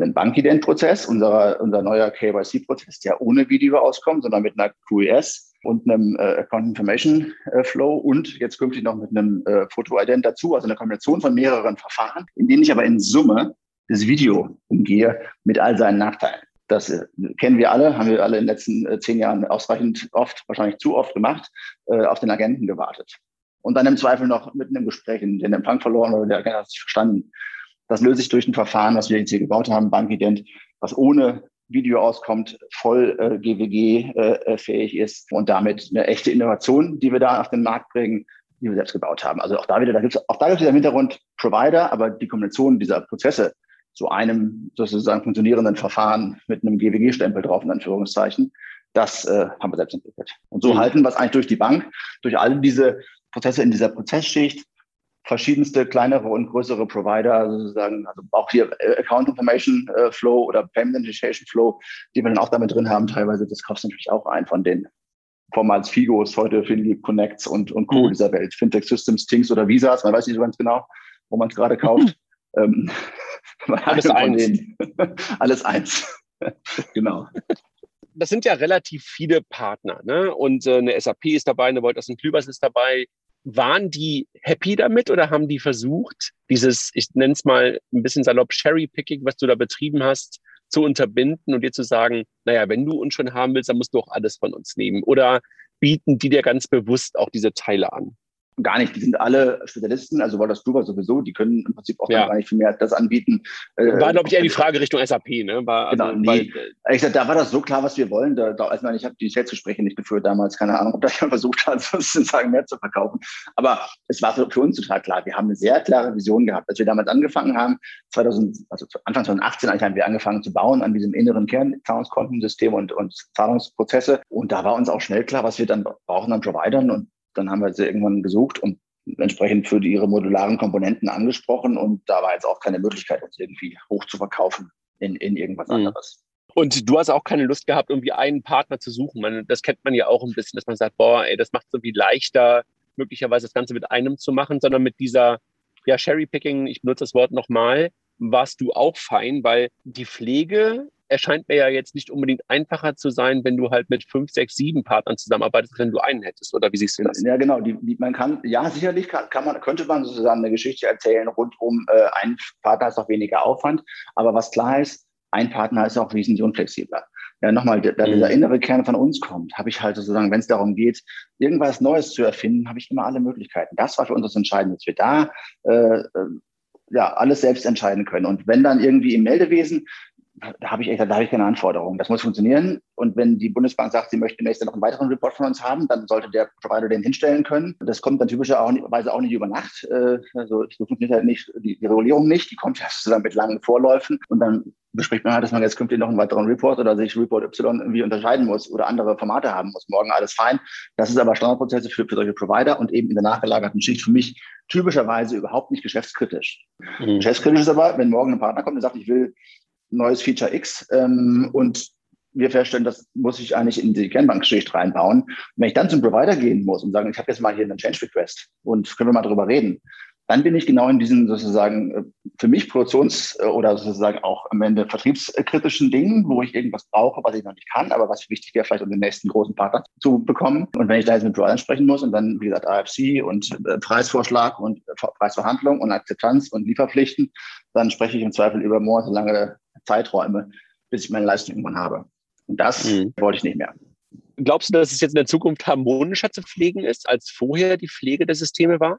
einen Bankident-Prozess, unser, unser neuer KYC-Prozess, der ohne Video auskommt, sondern mit einer QES und einem äh, Account Information äh, Flow und jetzt künftig noch mit einem äh, Foto-Ident dazu, also eine Kombination von mehreren Verfahren, in denen ich aber in Summe das Video umgehe mit all seinen Nachteilen. Das äh, kennen wir alle, haben wir alle in den letzten äh, zehn Jahren ausreichend oft, wahrscheinlich zu oft gemacht, äh, auf den Agenten gewartet. Und dann im Zweifel noch mitten im Gespräch den Empfang verloren oder der Agent hat sich verstanden. Das löse ich durch ein Verfahren, was wir jetzt hier gebaut haben, Bankident, was ohne Video auskommt, voll äh, GWG-fähig äh, ist und damit eine echte Innovation, die wir da auf den Markt bringen, die wir selbst gebaut haben. Also auch da wieder, da gibt es auch da gibt es im Hintergrund Provider, aber die Kombination dieser Prozesse zu einem sozusagen funktionierenden Verfahren mit einem GWG-Stempel drauf, in Anführungszeichen, das äh, haben wir selbst entwickelt. Und so mhm. halten wir es eigentlich durch die Bank, durch all diese Prozesse in dieser Prozessschicht, verschiedenste kleinere und größere Provider, also sozusagen, also auch hier äh, Account Information äh, Flow oder Payment Initiation Flow, die wir dann auch damit drin haben, teilweise, das kostet natürlich auch ein von den vormals Figos, heute Finly Connects und, und Co. Mhm. dieser Welt, Fintech Systems, Tings oder Visas, man weiß nicht so ganz genau, wo man es gerade kauft. ähm, Alles eins. Alles eins. genau. Das sind ja relativ viele Partner, ne? Und äh, eine SAP ist dabei, eine Wolters Klübers ist dabei, waren die happy damit oder haben die versucht, dieses, ich nenne es mal ein bisschen salopp Cherry-Picking, was du da betrieben hast, zu unterbinden und dir zu sagen, naja, wenn du uns schon haben willst, dann musst du auch alles von uns nehmen? Oder bieten die dir ganz bewusst auch diese Teile an? Gar nicht. Die sind alle Spezialisten, also Walter Struber sowieso, die können im Prinzip auch ja. gar nicht viel mehr das anbieten. Äh, war, glaube ich, eher die Frage Richtung SAP, ne? War, genau, also, nee. Weil, ich sag, da war das so klar, was wir wollen. Da, da, also ich habe die Selbstgespräche nicht geführt damals, keine Ahnung, ob da jemand versucht hat, sozusagen mehr zu verkaufen. Aber es war für uns total klar. Wir haben eine sehr klare Vision gehabt. Als wir damals angefangen haben, 2000, also Anfang 2018 eigentlich haben wir angefangen zu bauen an diesem inneren Kern, Zahlungskontensystem und, und Zahlungsprozesse. Und da war uns auch schnell klar, was wir dann brauchen an Providern. Und dann haben wir sie irgendwann gesucht und entsprechend für die, ihre modularen Komponenten angesprochen. Und da war jetzt auch keine Möglichkeit, uns irgendwie hoch zu verkaufen in, in irgendwas mhm. anderes. Und du hast auch keine Lust gehabt, irgendwie einen Partner zu suchen. Man, das kennt man ja auch ein bisschen, dass man sagt, boah, ey, das macht es irgendwie leichter, möglicherweise das Ganze mit einem zu machen, sondern mit dieser, ja, Cherry-Picking, ich benutze das Wort nochmal, warst du auch fein, weil die Pflege erscheint mir ja jetzt nicht unbedingt einfacher zu sein, wenn du halt mit fünf, sechs, sieben Partnern zusammenarbeitest, wenn du einen hättest. Oder wie siehst du das? Ja, genau. Die, die, man kann, ja, sicherlich kann, kann, man, könnte man sozusagen eine Geschichte erzählen rund um äh, einen Partner ist auch weniger Aufwand. Aber was klar ist, ein Partner ist auch wesentlich unflexibler. Ja, nochmal, da mhm. dieser innere Kern von uns kommt, habe ich halt sozusagen, wenn es darum geht, irgendwas Neues zu erfinden, habe ich immer alle Möglichkeiten. Das war für uns das Entscheidende, dass wir da äh, äh ja, alles selbst entscheiden können. Und wenn dann irgendwie im Meldewesen da habe ich echt, da habe ich keine Anforderungen. Das muss funktionieren. Und wenn die Bundesbank sagt, sie möchte nächste noch einen weiteren Report von uns haben, dann sollte der Provider den hinstellen können. Das kommt dann typischerweise auch nicht über Nacht. Äh, also so funktioniert halt nicht die, die Regulierung nicht. Die kommt ja sozusagen mit langen Vorläufen. Und dann bespricht man halt, dass man jetzt künftig noch einen weiteren Report oder sich Report Y irgendwie unterscheiden muss oder andere Formate haben muss. Morgen alles fein. Das ist aber Standardprozesse für, für solche Provider und eben in der nachgelagerten Schicht für mich typischerweise überhaupt nicht geschäftskritisch. Mhm. Geschäftskritisch ist aber, wenn morgen ein Partner kommt und sagt, ich will neues Feature X ähm, und wir feststellen, das muss ich eigentlich in die Kernbankschicht reinbauen. Wenn ich dann zum Provider gehen muss und sagen, ich habe jetzt mal hier einen Change Request und können wir mal drüber reden, dann bin ich genau in diesen sozusagen äh, für mich Produktions- äh, oder sozusagen auch am Ende vertriebskritischen Dingen, wo ich irgendwas brauche, was ich noch nicht kann, aber was wichtig wäre, vielleicht um den nächsten großen Partner zu bekommen. Und wenn ich da jetzt mit Providern sprechen muss und dann, wie gesagt, AFC und äh, Preisvorschlag und Preisverhandlung und Akzeptanz und Lieferpflichten, dann spreche ich im Zweifel über monatelange Zeiträume, bis ich meine Leistung irgendwann habe. Und das mhm. wollte ich nicht mehr. Glaubst du, dass es jetzt in der Zukunft harmonischer zu pflegen ist, als vorher die Pflege der Systeme war?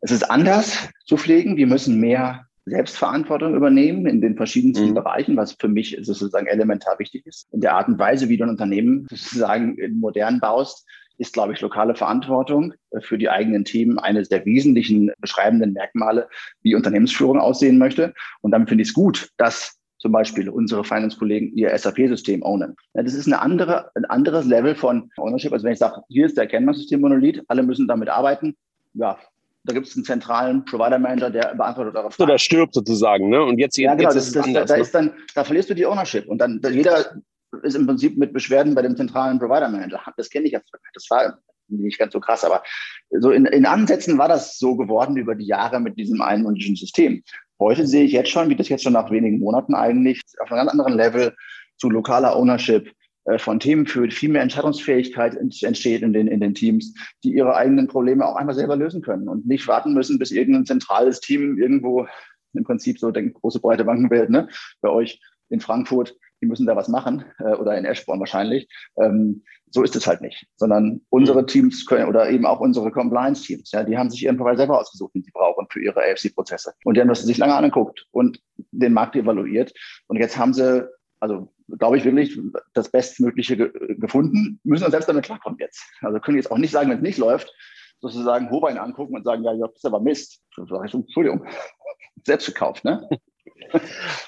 Es ist anders zu pflegen. Wir müssen mehr Selbstverantwortung übernehmen in den verschiedensten mhm. Bereichen, was für mich sozusagen elementar wichtig ist. In der Art und Weise, wie du ein Unternehmen sozusagen modern baust, ist, glaube ich, lokale Verantwortung für die eigenen Themen eines der wesentlichen beschreibenden Merkmale, wie Unternehmensführung aussehen möchte. Und damit finde ich es gut, dass zum Beispiel unsere Finance-Kollegen ihr SAP-System ownen. Ja, das ist eine andere, ein anderes Level von Ownership. Also wenn ich sage, hier ist der Kennmann-System-Monolith, alle müssen damit arbeiten, ja, da gibt es einen zentralen Provider-Manager, der beantwortet eure Fragen. Oder stirbt sozusagen, ne? Und jetzt, ja, genau, jetzt das, ist das, anders, da ne? ist dann, da verlierst du die Ownership und dann jeder ist im Prinzip mit Beschwerden bei dem zentralen Provider-Manager. Das kenne ich jetzt. Das war nicht ganz so krass, aber so in, in Ansätzen war das so geworden über die Jahre mit diesem einmundischen System. Heute sehe ich jetzt schon, wie das jetzt schon nach wenigen Monaten eigentlich auf einem ganz anderen Level zu lokaler Ownership äh, von Themen führt, viel mehr Entscheidungsfähigkeit entsteht in den, in den Teams, die ihre eigenen Probleme auch einmal selber lösen können und nicht warten müssen, bis irgendein zentrales Team irgendwo im Prinzip so denkt, große breite Bankenwelt, ne, bei euch in Frankfurt, die müssen da was machen äh, oder in Eschborn wahrscheinlich. Ähm, so ist es halt nicht, sondern unsere mhm. Teams können oder eben auch unsere Compliance-Teams, ja, die haben sich ihren Provider selber ausgesucht, den sie brauchen für ihre AFC-Prozesse. Und die haben das sich lange angeguckt und den Markt evaluiert. Und jetzt haben sie, also glaube ich wirklich, das Bestmögliche ge gefunden, müssen uns selbst damit klarkommen jetzt. Also können jetzt auch nicht sagen, wenn es nicht läuft, sozusagen Hobein angucken und sagen, ja, das ist aber Mist. Entschuldigung, selbst gekauft, ne?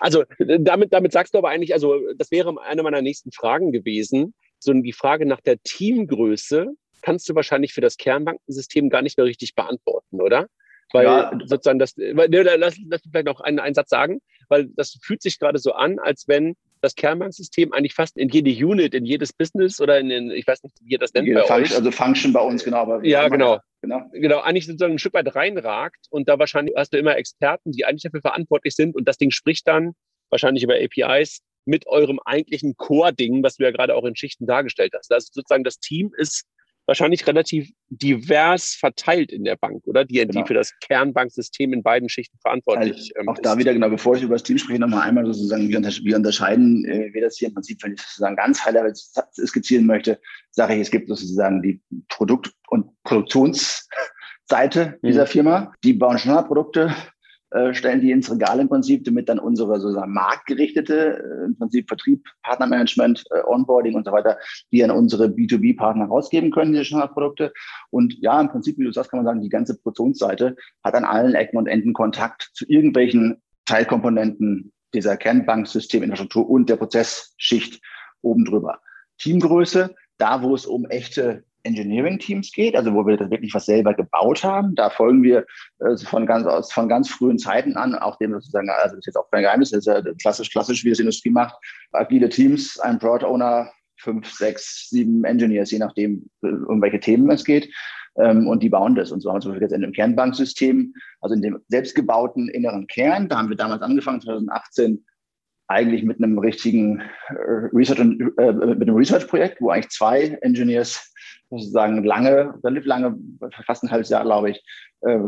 Also damit, damit sagst du aber eigentlich, also das wäre eine meiner nächsten Fragen gewesen so die Frage nach der Teamgröße kannst du wahrscheinlich für das Kernbankensystem gar nicht mehr richtig beantworten, oder? Weil ja. sozusagen das, weil, ne, lass, lass vielleicht noch einen, einen Satz sagen, weil das fühlt sich gerade so an, als wenn das Kernbanksystem eigentlich fast in jede Unit, in jedes Business oder in, in ich weiß nicht, wie ihr das nennt bei Function, euch. Also Function bei uns, genau. Aber ja, genau. genau. Genau, eigentlich sozusagen ein Stück weit reinragt und da wahrscheinlich hast du immer Experten, die eigentlich dafür verantwortlich sind und das Ding spricht dann wahrscheinlich über APIs mit eurem eigentlichen Core-Ding, was du ja gerade auch in Schichten dargestellt hast. Das sozusagen das Team ist wahrscheinlich relativ divers verteilt in der Bank, oder? Die, genau. die für das Kernbanksystem in beiden Schichten verantwortlich also, Auch ist. da wieder, genau, bevor ich über das Team spreche, nochmal einmal sozusagen, wir, unterscheiden, äh, wir das hier im Prinzip, wenn ich sozusagen ganz high level skizzieren möchte, sage ich, es gibt sozusagen die Produkt- und Produktionsseite dieser mhm. Firma. Die bauen Standardprodukte, äh, stellen die ins Regal im Prinzip, damit dann unsere sozusagen marktgerichtete, äh, im Prinzip Vertrieb, Partnermanagement, äh, Onboarding und so weiter, die an unsere B2B-Partner rausgeben können, diese Standardprodukte. Und ja, im Prinzip, wie du sagst, kann man sagen, die ganze Produktionsseite hat an allen Ecken und Enden Kontakt zu irgendwelchen Teilkomponenten dieser Kernbanksysteminfrastruktur und der Prozessschicht oben drüber. Teamgröße, da wo es um echte Engineering-Teams geht, also wo wir das wirklich was selber gebaut haben. Da folgen wir äh, von, ganz, aus, von ganz frühen Zeiten an, auch dem sozusagen, also das ist jetzt auch kein Geheimnis, das ist ja klassisch, klassisch, wie es die Industrie macht. Agile Teams, ein Broad Owner, fünf, sechs, sieben Engineers, je nachdem, äh, um welche Themen es geht. Ähm, und die bauen das. Und so haben wir jetzt in dem Kernbanksystem, also in dem selbstgebauten inneren Kern, da haben wir damals angefangen, 2018, eigentlich mit einem richtigen äh, Research, äh, Research-Projekt, wo eigentlich zwei Engineers sozusagen lange, relativ lange, fast ein halbes Jahr, glaube ich, äh,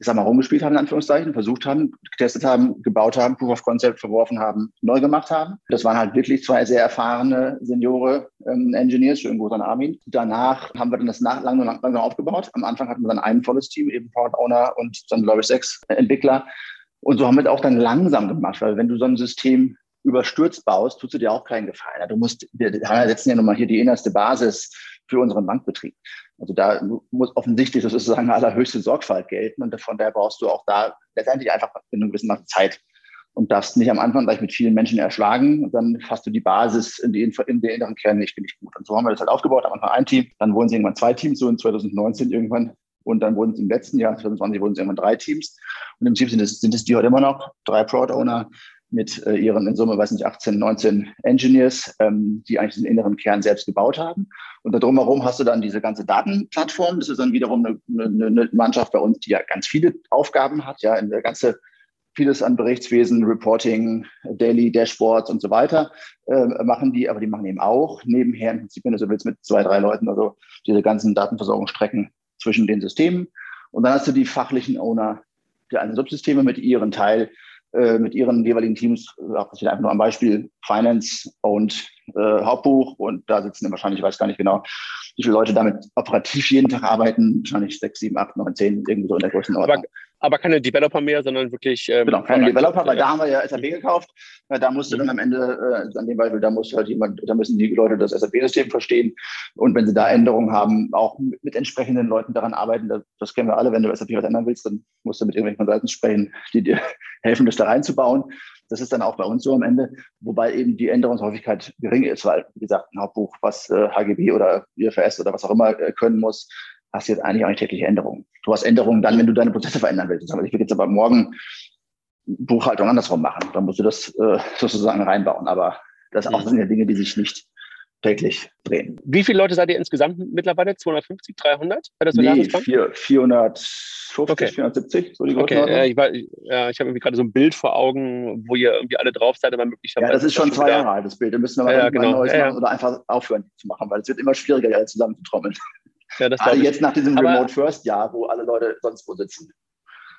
ich sag mal, rumgespielt haben, in Anführungszeichen, versucht haben, getestet haben, gebaut haben, Proof of Concept verworfen haben, neu gemacht haben. Das waren halt wirklich zwei sehr erfahrene Seniore ähm, Engineers, schönen Gruß an Armin. Danach haben wir dann das nach, langsam, langsam aufgebaut. Am Anfang hatten wir dann ein volles Team, eben Product Owner und dann, glaube ich, sechs Entwickler. Und so haben wir es auch dann langsam gemacht, weil wenn du so ein System überstürzt baust, tust du dir auch keinen Gefallen. Du musst, wir setzen ja nochmal hier die innerste Basis für unseren Bankbetrieb. Also da muss offensichtlich sozusagen allerhöchste Sorgfalt gelten und von daher brauchst du auch da letztendlich einfach in einem gewissen Maße Zeit und darfst nicht am Anfang gleich mit vielen Menschen erschlagen dann hast du die Basis in, die, in den inneren Kern nicht, ich gut. Und so haben wir das halt aufgebaut, am Anfang ein Team, dann wurden es irgendwann zwei Teams, so in 2019 irgendwann und dann wurden es im letzten Jahr, 2020, wurden es irgendwann drei Teams. Und im Prinzip sind es, sind es die heute immer noch, drei Product Owner, mit äh, ihren in Summe, weiß nicht, 18, 19 Engineers, ähm, die eigentlich den inneren Kern selbst gebaut haben. Und da drumherum hast du dann diese ganze Datenplattform. Das ist dann wiederum eine, eine, eine Mannschaft bei uns, die ja ganz viele Aufgaben hat, ja, in der ganze vieles an Berichtswesen, Reporting, Daily Dashboards und so weiter äh, machen die, aber die machen eben auch nebenher im Prinzip, wenn du so willst, mit zwei, drei Leuten, also diese ganzen Datenversorgungsstrecken zwischen den Systemen. Und dann hast du die fachlichen Owner der einzelnen Subsysteme mit ihren Teil mit ihren jeweiligen Teams, das einfach nur am Beispiel Finance und äh, Hauptbuch und da sitzen wahrscheinlich, ich weiß gar nicht genau, wie viele Leute damit operativ jeden Tag arbeiten, wahrscheinlich sechs, sieben, acht, neun, zehn, irgendwie so in der Größenordnung. Aber, aber keine Developer mehr, sondern wirklich. Ähm, genau, keine Developer, weil da haben wir ja SAP gekauft. Da musste mhm. dann am Ende, äh, an dem Beispiel, da muss halt jemand, da müssen die Leute das SAP-System verstehen. Und wenn sie da Änderungen haben, auch mit, mit entsprechenden Leuten daran arbeiten. Das, das, kennen wir alle. Wenn du SAP was ändern willst, dann musst du mit irgendwelchen Consultants sprechen, die dir helfen, das da reinzubauen. Das ist dann auch bei uns so am Ende, wobei eben die Änderungshäufigkeit gering ist, weil, wie gesagt, ein Hauptbuch, was äh, HGB oder IFRS oder was auch immer äh, können muss, passiert eigentlich auch nicht tägliche Änderungen. Du hast Änderungen dann, wenn du deine Prozesse verändern willst. Also ich will jetzt aber morgen Buchhaltung andersrum machen. Dann musst du das äh, sozusagen reinbauen. Aber das auch, sind ja Dinge, die sich nicht täglich drehen. Wie viele Leute seid ihr insgesamt mittlerweile? 250, 300 bei der nee, 4, 450, okay. 470, so die okay. Äh, ich, war, ja, ich habe irgendwie gerade so ein Bild vor Augen, wo ihr irgendwie alle drauf seid, aber möglicherweise. Ja, das ist schon zwei Jahre alt, das Bild. Da müssen wir mal ja, genau. Neues ja, machen oder einfach aufhören zu machen, weil es wird immer schwieriger, alle zusammenzutrommeln. Ja, das also jetzt nach diesem Remote First Jahr, wo alle Leute sonst wo sitzen.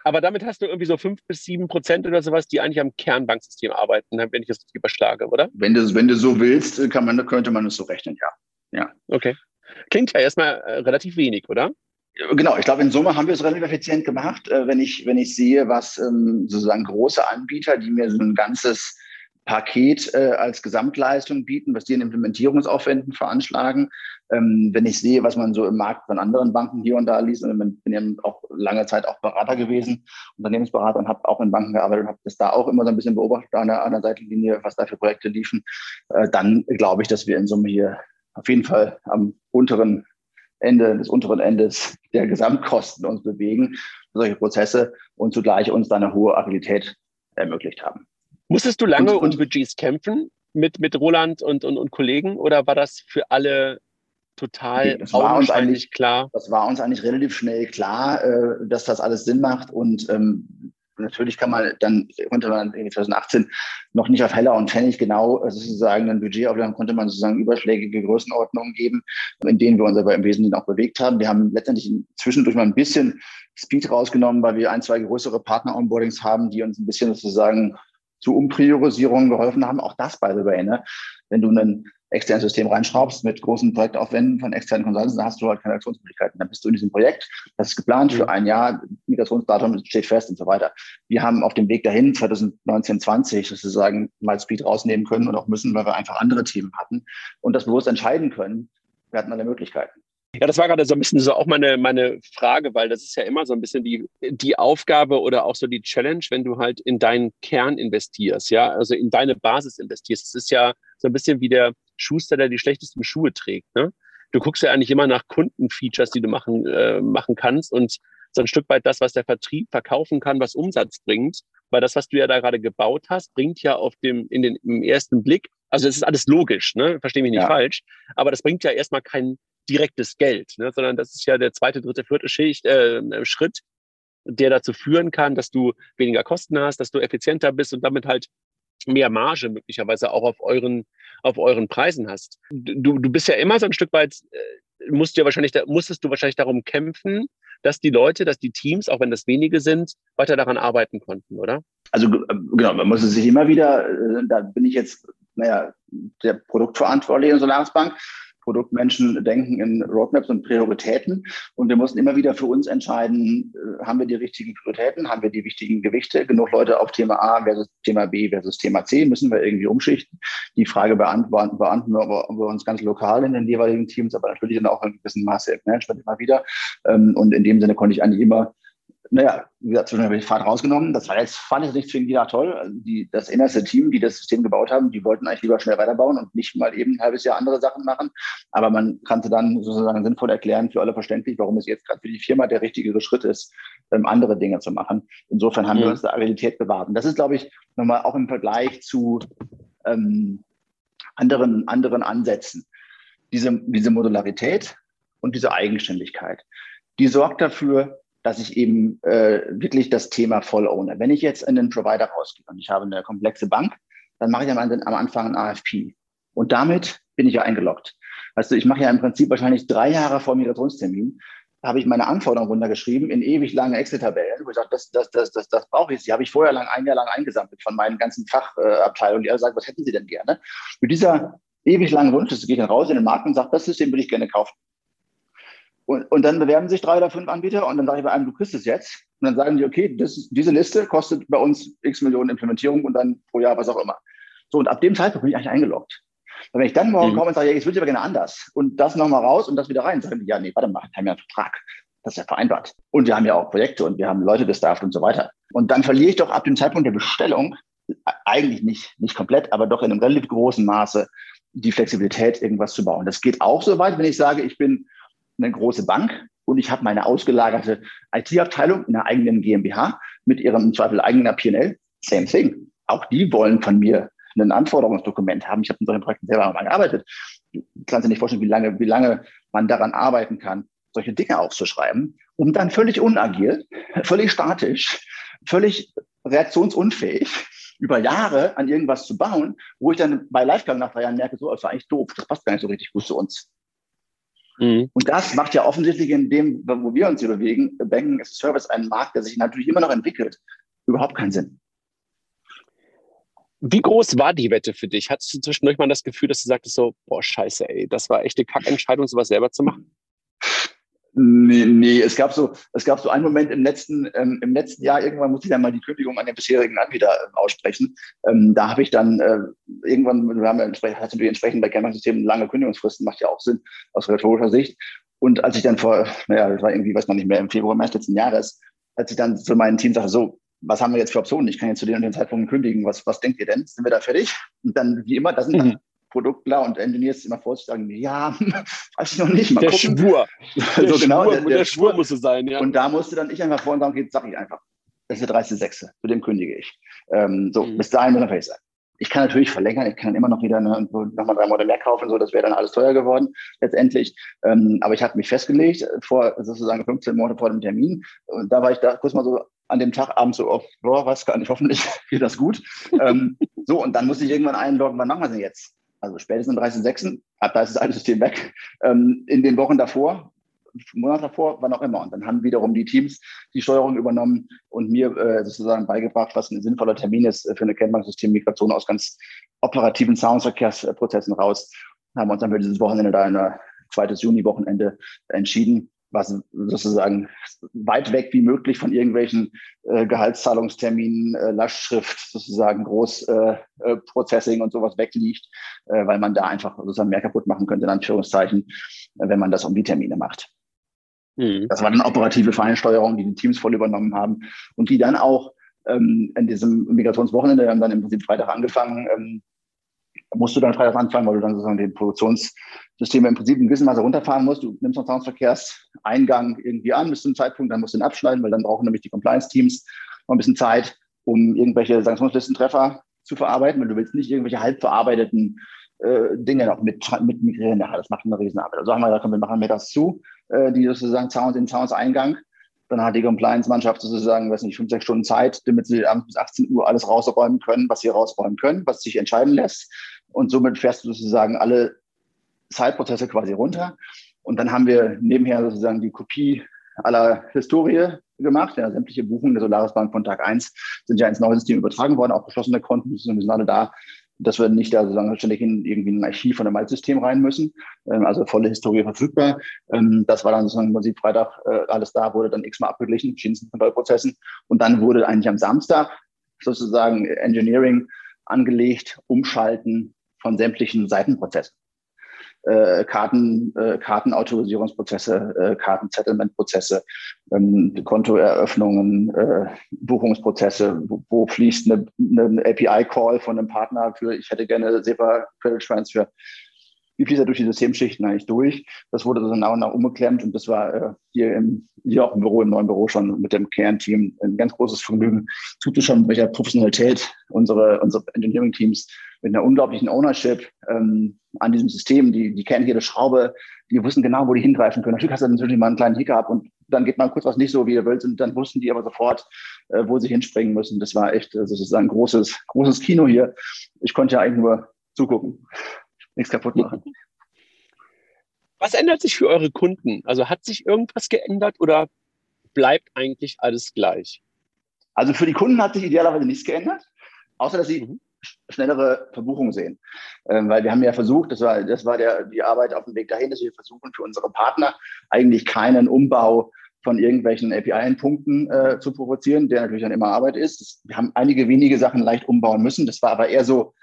Aber damit hast du irgendwie so fünf bis sieben Prozent oder sowas, die eigentlich am Kernbanksystem arbeiten, wenn ich das überschlage, oder? Wenn du, wenn du so willst, kann man, könnte man es so rechnen, ja. ja. Okay. Klingt ja erstmal äh, relativ wenig, oder? Genau, ich glaube, in Summe haben wir es relativ effizient gemacht. Äh, wenn, ich, wenn ich sehe, was ähm, sozusagen große Anbieter, die mir so ein ganzes Paket äh, als Gesamtleistung bieten, was die in Implementierungsaufwänden veranschlagen. Ähm, wenn ich sehe, was man so im Markt von anderen Banken hier und da liest, und ich bin ja auch lange Zeit auch Berater gewesen, Unternehmensberater und habe auch in Banken gearbeitet und habe das da auch immer so ein bisschen beobachtet an der, an der Seitenlinie, was da für Projekte liefen, äh, dann glaube ich, dass wir in Summe hier auf jeden Fall am unteren Ende des unteren Endes der Gesamtkosten uns bewegen, solche Prozesse und zugleich uns dann eine hohe Agilität ermöglicht haben. Musstest du lange und, um Budgets kämpfen mit, mit Roland und, und, und Kollegen oder war das für alle total das war uns eigentlich klar? Das war uns eigentlich relativ schnell klar, äh, dass das alles Sinn macht und ähm, natürlich kann man dann, konnte man in 2018 noch nicht auf Heller und Pfennig genau äh, sozusagen ein Budget aufladen, konnte man sozusagen überschlägige Größenordnungen geben, in denen wir uns aber im Wesentlichen auch bewegt haben. Wir haben letztendlich zwischendurch mal ein bisschen Speed rausgenommen, weil wir ein, zwei größere Partner-Onboardings haben, die uns ein bisschen sozusagen zu Umpriorisierungen geholfen haben. Auch das, by the way, ne? Wenn du ein externes System reinschraubst mit großen Projektaufwänden von externen Consultants, dann hast du halt keine Aktionsmöglichkeiten. Dann bist du in diesem Projekt, das ist geplant für mhm. ein Jahr, Migrationsdatum steht fest und so weiter. Wir haben auf dem Weg dahin 2019, 20 sozusagen mal Speed rausnehmen können und auch müssen, weil wir einfach andere Themen hatten und das bewusst entscheiden können. Wir hatten alle Möglichkeiten. Ja, das war gerade so ein bisschen so auch meine, meine Frage, weil das ist ja immer so ein bisschen die, die Aufgabe oder auch so die Challenge, wenn du halt in deinen Kern investierst, ja, also in deine Basis investierst. Es ist ja so ein bisschen wie der Schuster, der die schlechtesten Schuhe trägt. Ne? Du guckst ja eigentlich immer nach Kundenfeatures, die du machen, äh, machen kannst und so ein Stück weit das, was der Vertrieb verkaufen kann, was Umsatz bringt. Weil das, was du ja da gerade gebaut hast, bringt ja auf dem, in den, im ersten Blick, also es ist alles logisch, ne? Verstehe mich nicht ja. falsch, aber das bringt ja erstmal keinen direktes Geld, ne, sondern das ist ja der zweite, dritte, vierte Schicht, äh, Schritt, der dazu führen kann, dass du weniger Kosten hast, dass du effizienter bist und damit halt mehr Marge möglicherweise auch auf euren, auf euren Preisen hast. Du, du bist ja immer so ein Stück weit, äh, musst ja wahrscheinlich, musstest du wahrscheinlich darum kämpfen, dass die Leute, dass die Teams, auch wenn das wenige sind, weiter daran arbeiten konnten, oder? Also äh, genau, man muss es sich immer wieder, äh, da bin ich jetzt, naja, der Produktverantwortliche in Solaris Bank, Produktmenschen denken in Roadmaps und Prioritäten. Und wir mussten immer wieder für uns entscheiden, äh, haben wir die richtigen Prioritäten, haben wir die wichtigen Gewichte, genug Leute auf Thema A versus Thema B versus Thema C, müssen wir irgendwie umschichten. Die Frage beantworten, beantworten wir uns ganz lokal in den jeweiligen Teams, aber natürlich dann auch in gewissem Maße im Management immer wieder. Ähm, und in dem Sinne konnte ich eigentlich immer naja, wie gesagt, zwischendurch habe ich Fahrt rausgenommen. Das war jetzt, fand ich nicht zwingend jeder toll. Also die, das innerste Team, die das System gebaut haben, die wollten eigentlich lieber schnell weiterbauen und nicht mal eben ein halbes Jahr andere Sachen machen. Aber man kannte dann sozusagen sinnvoll erklären, für alle verständlich, warum es jetzt gerade für die Firma der richtigere Schritt ist, ähm, andere Dinge zu machen. Insofern haben mhm. wir uns der Agilität bewahrt. Und das ist, glaube ich, nochmal auch im Vergleich zu ähm, anderen, anderen Ansätzen. Diese, diese Modularität und diese Eigenständigkeit, die sorgt dafür, dass ich eben äh, wirklich das Thema voll owne. Wenn ich jetzt in den Provider rausgehe und ich habe eine komplexe Bank, dann mache ich am, am Anfang ein AFP. Und damit bin ich ja eingeloggt. Also ich mache ja im Prinzip wahrscheinlich drei Jahre vor Migrationstermin, habe ich meine Anforderungen runtergeschrieben in ewig lange Excel-Tabellen, wo ich sage, das, das, das, das, das brauche ich. Die habe ich vorher lang, ein Jahr lang eingesammelt von meinen ganzen Fachabteilungen, die alle sagen, was hätten Sie denn gerne? Mit dieser ewig langen Wunschliste gehe ich dann raus in den Markt und sage, das System würde ich gerne kaufen. Und, und dann bewerben sich drei oder fünf Anbieter und dann sage ich bei einem, du kriegst es jetzt. Und dann sagen die, okay, das, diese Liste kostet bei uns x Millionen Implementierung und dann pro Jahr was auch immer. So, und ab dem Zeitpunkt bin ich eigentlich eingeloggt. Und wenn ich dann morgen mhm. komme und sage, ja, jetzt würde ich aber gerne anders und das nochmal raus und das wieder rein, sagen die, ja, nee, warte mal, wir haben ja einen Vertrag. Das ist ja vereinbart. Und wir haben ja auch Projekte und wir haben Leute gestafft und so weiter. Und dann verliere ich doch ab dem Zeitpunkt der Bestellung, eigentlich nicht, nicht komplett, aber doch in einem relativ großen Maße die Flexibilität, irgendwas zu bauen. Das geht auch so weit, wenn ich sage, ich bin eine große Bank und ich habe meine ausgelagerte IT-Abteilung in einer eigenen GmbH mit ihrem im Zweifel eigenen PL. Same thing. Auch die wollen von mir ein Anforderungsdokument haben. Ich habe in solchen Projekten selber mal gearbeitet. Du kannst dir nicht vorstellen, wie lange, wie lange man daran arbeiten kann, solche Dinge aufzuschreiben, um dann völlig unagil, völlig statisch, völlig reaktionsunfähig über Jahre an irgendwas zu bauen, wo ich dann bei Livegang nach drei Jahren merke, so, das war eigentlich doof, das passt gar nicht so richtig gut zu uns. Mhm. Und das macht ja offensichtlich in dem, wo wir uns hier bewegen, Banking as a Service, einen Markt, der sich natürlich immer noch entwickelt, überhaupt keinen Sinn. Wie groß war die Wette für dich? Hattest du zwischendurch mal das Gefühl, dass du sagtest so, boah, scheiße, ey, das war echt eine Kackentscheidung, sowas selber zu machen? Nee, nee, es gab so, es gab so einen Moment im letzten, ähm, im letzten Jahr, irgendwann musste ich dann mal die Kündigung an den bisherigen Anbieter äh, aussprechen. Ähm, da habe ich dann äh, irgendwann, wir haben ja entsprechend, hast natürlich entsprechend bei Kernbanksystemen lange Kündigungsfristen, macht ja auch Sinn aus rhetorischer Sicht. Und als ich dann vor, naja, das war irgendwie, weiß man nicht mehr, im Februar, März letzten Jahres, als ich dann zu meinem Team sagte, so, was haben wir jetzt für Optionen? Ich kann jetzt zu den und den Zeitpunkten kündigen. Was, was denkt ihr denn? Sind wir da fertig? Und dann, wie immer, das sind dann mhm Produktler und Engineers immer vorsichtig sagen, ja, weiß ich noch nicht. Mal der gucken. Schwur. Der so genau, Schwur, der, der, der Schwur, musste sein, ja. Und da musste dann ich einfach vorhin sagen, okay, sag ich einfach. Das ist der 30.6., zu dem kündige ich. Ähm, so, mhm. bis dahin muss er fertig sein. Ich kann natürlich verlängern, ich kann immer noch wieder ne, nochmal drei Monate mehr kaufen, so, das wäre dann alles teuer geworden letztendlich. Ähm, aber ich habe mich festgelegt, vor sozusagen 15 Monate vor dem Termin. Und da war ich da kurz mal so an dem Tag abends so, oh, boah, weiß gar nicht, hoffentlich geht das gut. ähm, so, und dann musste ich irgendwann einloggen, wann machen wir denn jetzt? Also spätestens am 30.06., ab da ist das alte System weg. Ähm, in den Wochen davor, Monat davor, wann auch immer. Und dann haben wiederum die Teams die Steuerung übernommen und mir äh, sozusagen beigebracht, was ein sinnvoller Termin ist für eine Kennbanksystem-Migration aus ganz operativen Zahlungsverkehrsprozessen raus. Haben uns dann für dieses Wochenende da ein zweites Juni-Wochenende entschieden was sozusagen weit weg wie möglich von irgendwelchen äh, Gehaltszahlungsterminen, äh, Lastschrift, sozusagen Großprocessing äh, äh, und sowas wegliegt, äh, weil man da einfach sozusagen mehr kaputt machen könnte, in Anführungszeichen, äh, wenn man das um die Termine macht. Mhm. Das war dann operative Feinsteuerung, die die Teams voll übernommen haben und die dann auch ähm, in diesem Migrationswochenende, wir haben dann im Prinzip Freitag angefangen, ähm, musst du dann Freitag anfangen, weil du dann sozusagen den Produktionssysteme im Prinzip ein gewissen Maße runterfahren musst. Du nimmst noch Zahlungsverkehrseingang irgendwie an bis zu einem Zeitpunkt, dann musst du ihn abschneiden, weil dann brauchen nämlich die Compliance-Teams noch ein bisschen Zeit, um irgendwelche Sanktionslistentreffer zu verarbeiten, weil du willst nicht irgendwelche halb verarbeiteten äh, Dinge noch mit, mit migrieren. Ja, das macht eine Riesenarbeit. Also haben wir gesagt, wir machen mir das zu, äh, die sozusagen Sounds in Sounds-Eingang dann hat die Compliance-Mannschaft sozusagen, weiß nicht, fünf, sechs Stunden Zeit, damit sie abends bis 18 Uhr alles rausräumen können, was sie rausräumen können, was sich entscheiden lässt. Und somit fährst du sozusagen alle Zeitprozesse quasi runter. Und dann haben wir nebenher sozusagen die Kopie aller Historie gemacht. Ja, sämtliche Buchungen der Solaris Bank von Tag 1 sind ja ins neue System übertragen worden, auch geschlossene Konten, sind alle da dass wir nicht da sozusagen ständig in irgendwie ein Archiv von einem Altsystem rein müssen. Ähm, also volle Historie verfügbar. Ähm, das war dann sozusagen im Prinzip Freitag äh, alles da, wurde dann x-mal abgeglichen, verschiedensten Kontrollprozessen. Und dann wurde eigentlich am Samstag sozusagen Engineering angelegt, umschalten von sämtlichen Seitenprozessen äh, Karten, äh, Kartenautorisierungsprozesse, äh, Kartensettlementprozesse, ähm, Kontoeröffnungen, äh, Buchungsprozesse, wo, wo fließt eine API-Call von einem Partner für, ich hätte gerne SEPA Credit Transfer. Fließt er durch die Systemschichten eigentlich durch? Das wurde dann nach und nach umgeklemmt und das war äh, hier, im, hier auch im Büro, im neuen Büro schon mit dem Kernteam ein ganz großes Vergnügen zuzuschauen, mit welcher Professionalität unsere, unsere Engineering-Teams mit einer unglaublichen Ownership ähm, an diesem System. Die, die kennen jede Schraube, die wussten genau, wo die hingreifen können. Natürlich hast du natürlich mal einen kleinen Hiccup und dann geht mal kurz was nicht so, wie ihr wollt. Und dann wussten die aber sofort, äh, wo sie hinspringen müssen. Das war echt, also sozusagen großes, großes Kino hier. Ich konnte ja eigentlich nur zugucken, nichts kaputt machen. Was ändert sich für eure Kunden? Also hat sich irgendwas geändert oder bleibt eigentlich alles gleich? Also für die Kunden hat sich idealerweise nichts geändert, außer dass sie mhm schnellere Verbuchungen sehen. Ähm, weil wir haben ja versucht, das war, das war der, die Arbeit auf dem Weg dahin, dass wir versuchen, für unsere Partner eigentlich keinen Umbau von irgendwelchen API-Endpunkten äh, zu provozieren, der natürlich dann immer Arbeit ist. Wir haben einige wenige Sachen leicht umbauen müssen. Das war aber eher so,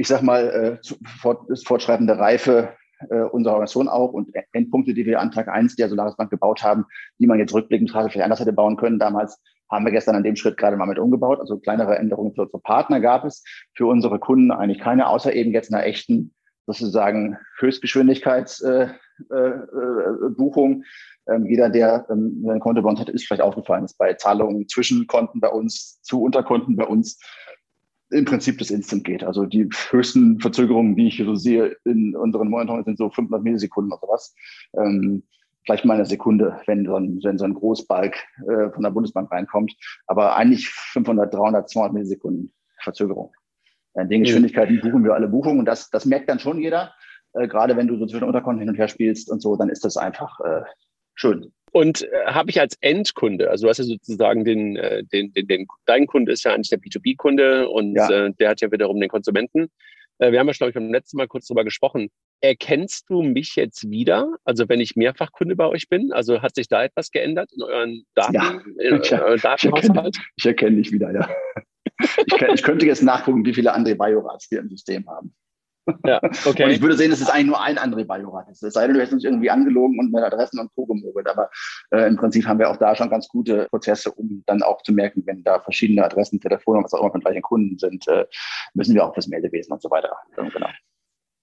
ich sag mal, äh, fort, fortschreibende Reife äh, unserer Organisation auch und Endpunkte, die wir an Tag eins der Solaris Bank gebaut haben, die man jetzt rückblickend vielleicht anders hätte bauen können damals, haben wir gestern an dem Schritt gerade mal mit umgebaut. Also kleinere Änderungen für unsere Partner gab es. Für unsere Kunden eigentlich keine, außer eben jetzt einer echten sozusagen Höchstgeschwindigkeitsbuchung. Äh, äh, ähm, jeder, der ähm, ein Konto bei uns hatte, ist vielleicht aufgefallen, dass bei Zahlungen zwischen Konten bei uns zu Unterkonten bei uns im Prinzip das Instant geht. Also die höchsten Verzögerungen, die ich hier so sehe in unseren Monitoren, sind so 500 Millisekunden oder sowas. Ähm, vielleicht mal eine Sekunde, wenn so ein, wenn so ein Großbalk äh, von der Bundesbank reinkommt. Aber eigentlich 500, 300, 200 Millisekunden Verzögerung. In den Geschwindigkeiten buchen wir alle Buchungen und das, das merkt dann schon jeder. Äh, gerade wenn du so zwischen Unterkonten hin und her spielst und so, dann ist das einfach äh, schön. Und äh, habe ich als Endkunde, also du hast ja sozusagen den, äh, den, den, den, dein Kunde ist ja eigentlich der B2B-Kunde und ja. äh, der hat ja wiederum den Konsumenten. Äh, wir haben ja, glaube ich, beim letzten Mal kurz drüber gesprochen. Erkennst du mich jetzt wieder? Also wenn ich mehrfach Kunde bei euch bin? Also hat sich da etwas geändert in euren Daten, ja, in euren Datenhaushalt? Ich erkenne dich wieder, ja. Ich, kann, ich, könnte jetzt nachgucken, wie viele andere Biorats wir im System haben. Ja, okay. Und ich würde sehen, dass es eigentlich nur ein André Bajorat ist. Es sei denn, du hättest uns irgendwie angelogen und mit Adressen und Co. gemogelt. Aber äh, im Prinzip haben wir auch da schon ganz gute Prozesse, um dann auch zu merken, wenn da verschiedene Adressen, Telefone, was auch immer von gleichen Kunden sind, äh, müssen wir auch das Meldewesen und so weiter. Genau.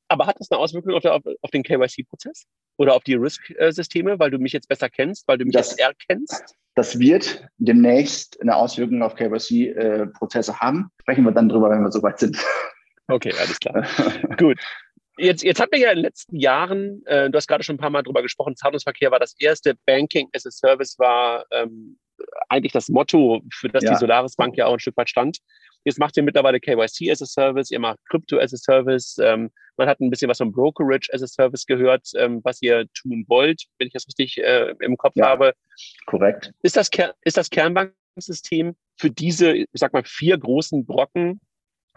Aber hat das eine Auswirkung auf, auf, auf den KYC-Prozess oder auf die Risk-Systeme, weil du mich jetzt besser kennst, weil du mich das, jetzt erkennst? Das wird demnächst eine Auswirkung auf KYC-Prozesse haben. Sprechen wir dann drüber, wenn wir soweit sind. Okay, alles klar. Gut. Jetzt, jetzt hat wir ja in den letzten Jahren, äh, du hast gerade schon ein paar Mal drüber gesprochen, Zahlungsverkehr war das erste, Banking as a Service war ähm, eigentlich das Motto, für das ja. die Solaris Bank ja auch ein Stück weit stand. Jetzt macht ihr mittlerweile KYC as a Service, ihr macht Crypto as a Service. Ähm, man hat ein bisschen was von Brokerage as a Service gehört, ähm, was ihr tun wollt, wenn ich das richtig äh, im Kopf ja, habe. Korrekt. Ist das, ist das Kernbanksystem für diese, ich sag mal, vier großen Brocken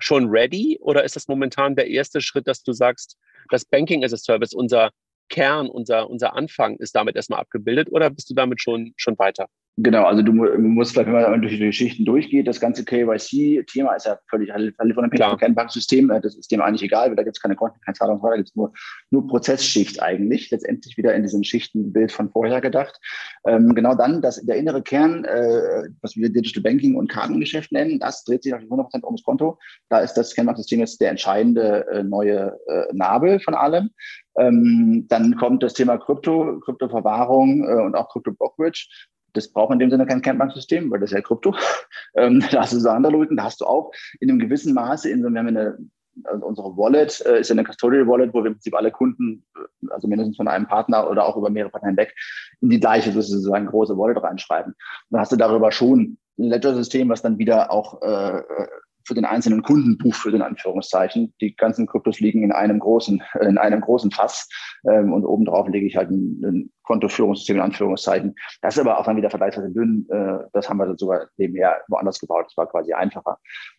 schon ready oder ist das momentan der erste Schritt, dass du sagst, das Banking as a Service, unser Kern, unser, unser Anfang ist damit erstmal abgebildet oder bist du damit schon, schon weiter? Genau, also du musst vielleicht, wenn man durch die Geschichten durchgeht, das ganze KYC-Thema ist ja völlig unabhängig vom Kernbanksystem. Äh, das ist dem eigentlich egal, weil da gibt es keine Konten, keine Zahlung, da gibt es nur, nur Prozessschicht eigentlich. Letztendlich wieder in diesem Schichtenbild von vorher gedacht. Ähm, genau dann, dass der innere Kern, äh, was wir Digital Banking und Kartengeschäft nennen, das dreht sich auf 100% ums Konto. Da ist das Kernbanksystem jetzt der entscheidende äh, neue äh, Nabel von allem. Ähm, dann kommt das Thema Krypto, Kryptoverwahrung äh, und auch Krypto-Brokerage das braucht in dem Sinne kein Kernbanksystem, weil das ist ja Krypto. Ähm, da hast du so andere Logiken, da hast du auch in einem gewissen Maße, in so, wir haben eine, also unsere Wallet äh, ist ja eine Custodial Wallet, wo wir im Prinzip alle Kunden, äh, also mindestens von einem Partner oder auch über mehrere Partner hinweg, in die gleiche sozusagen große Wallet reinschreiben. Dann hast du darüber schon ein Ledger-System, was dann wieder auch äh, für den einzelnen Kunden buchführt, in Anführungszeichen. Die ganzen Kryptos liegen in einem großen, in einem großen Fass ähm, und obendrauf lege ich halt ein, ein Kontoführungssystem in Anführungszeichen. Das ist aber auch dann wieder vergleichsweise dünn. Äh, das haben wir sogar nebenher woanders gebaut. Das war quasi einfacher.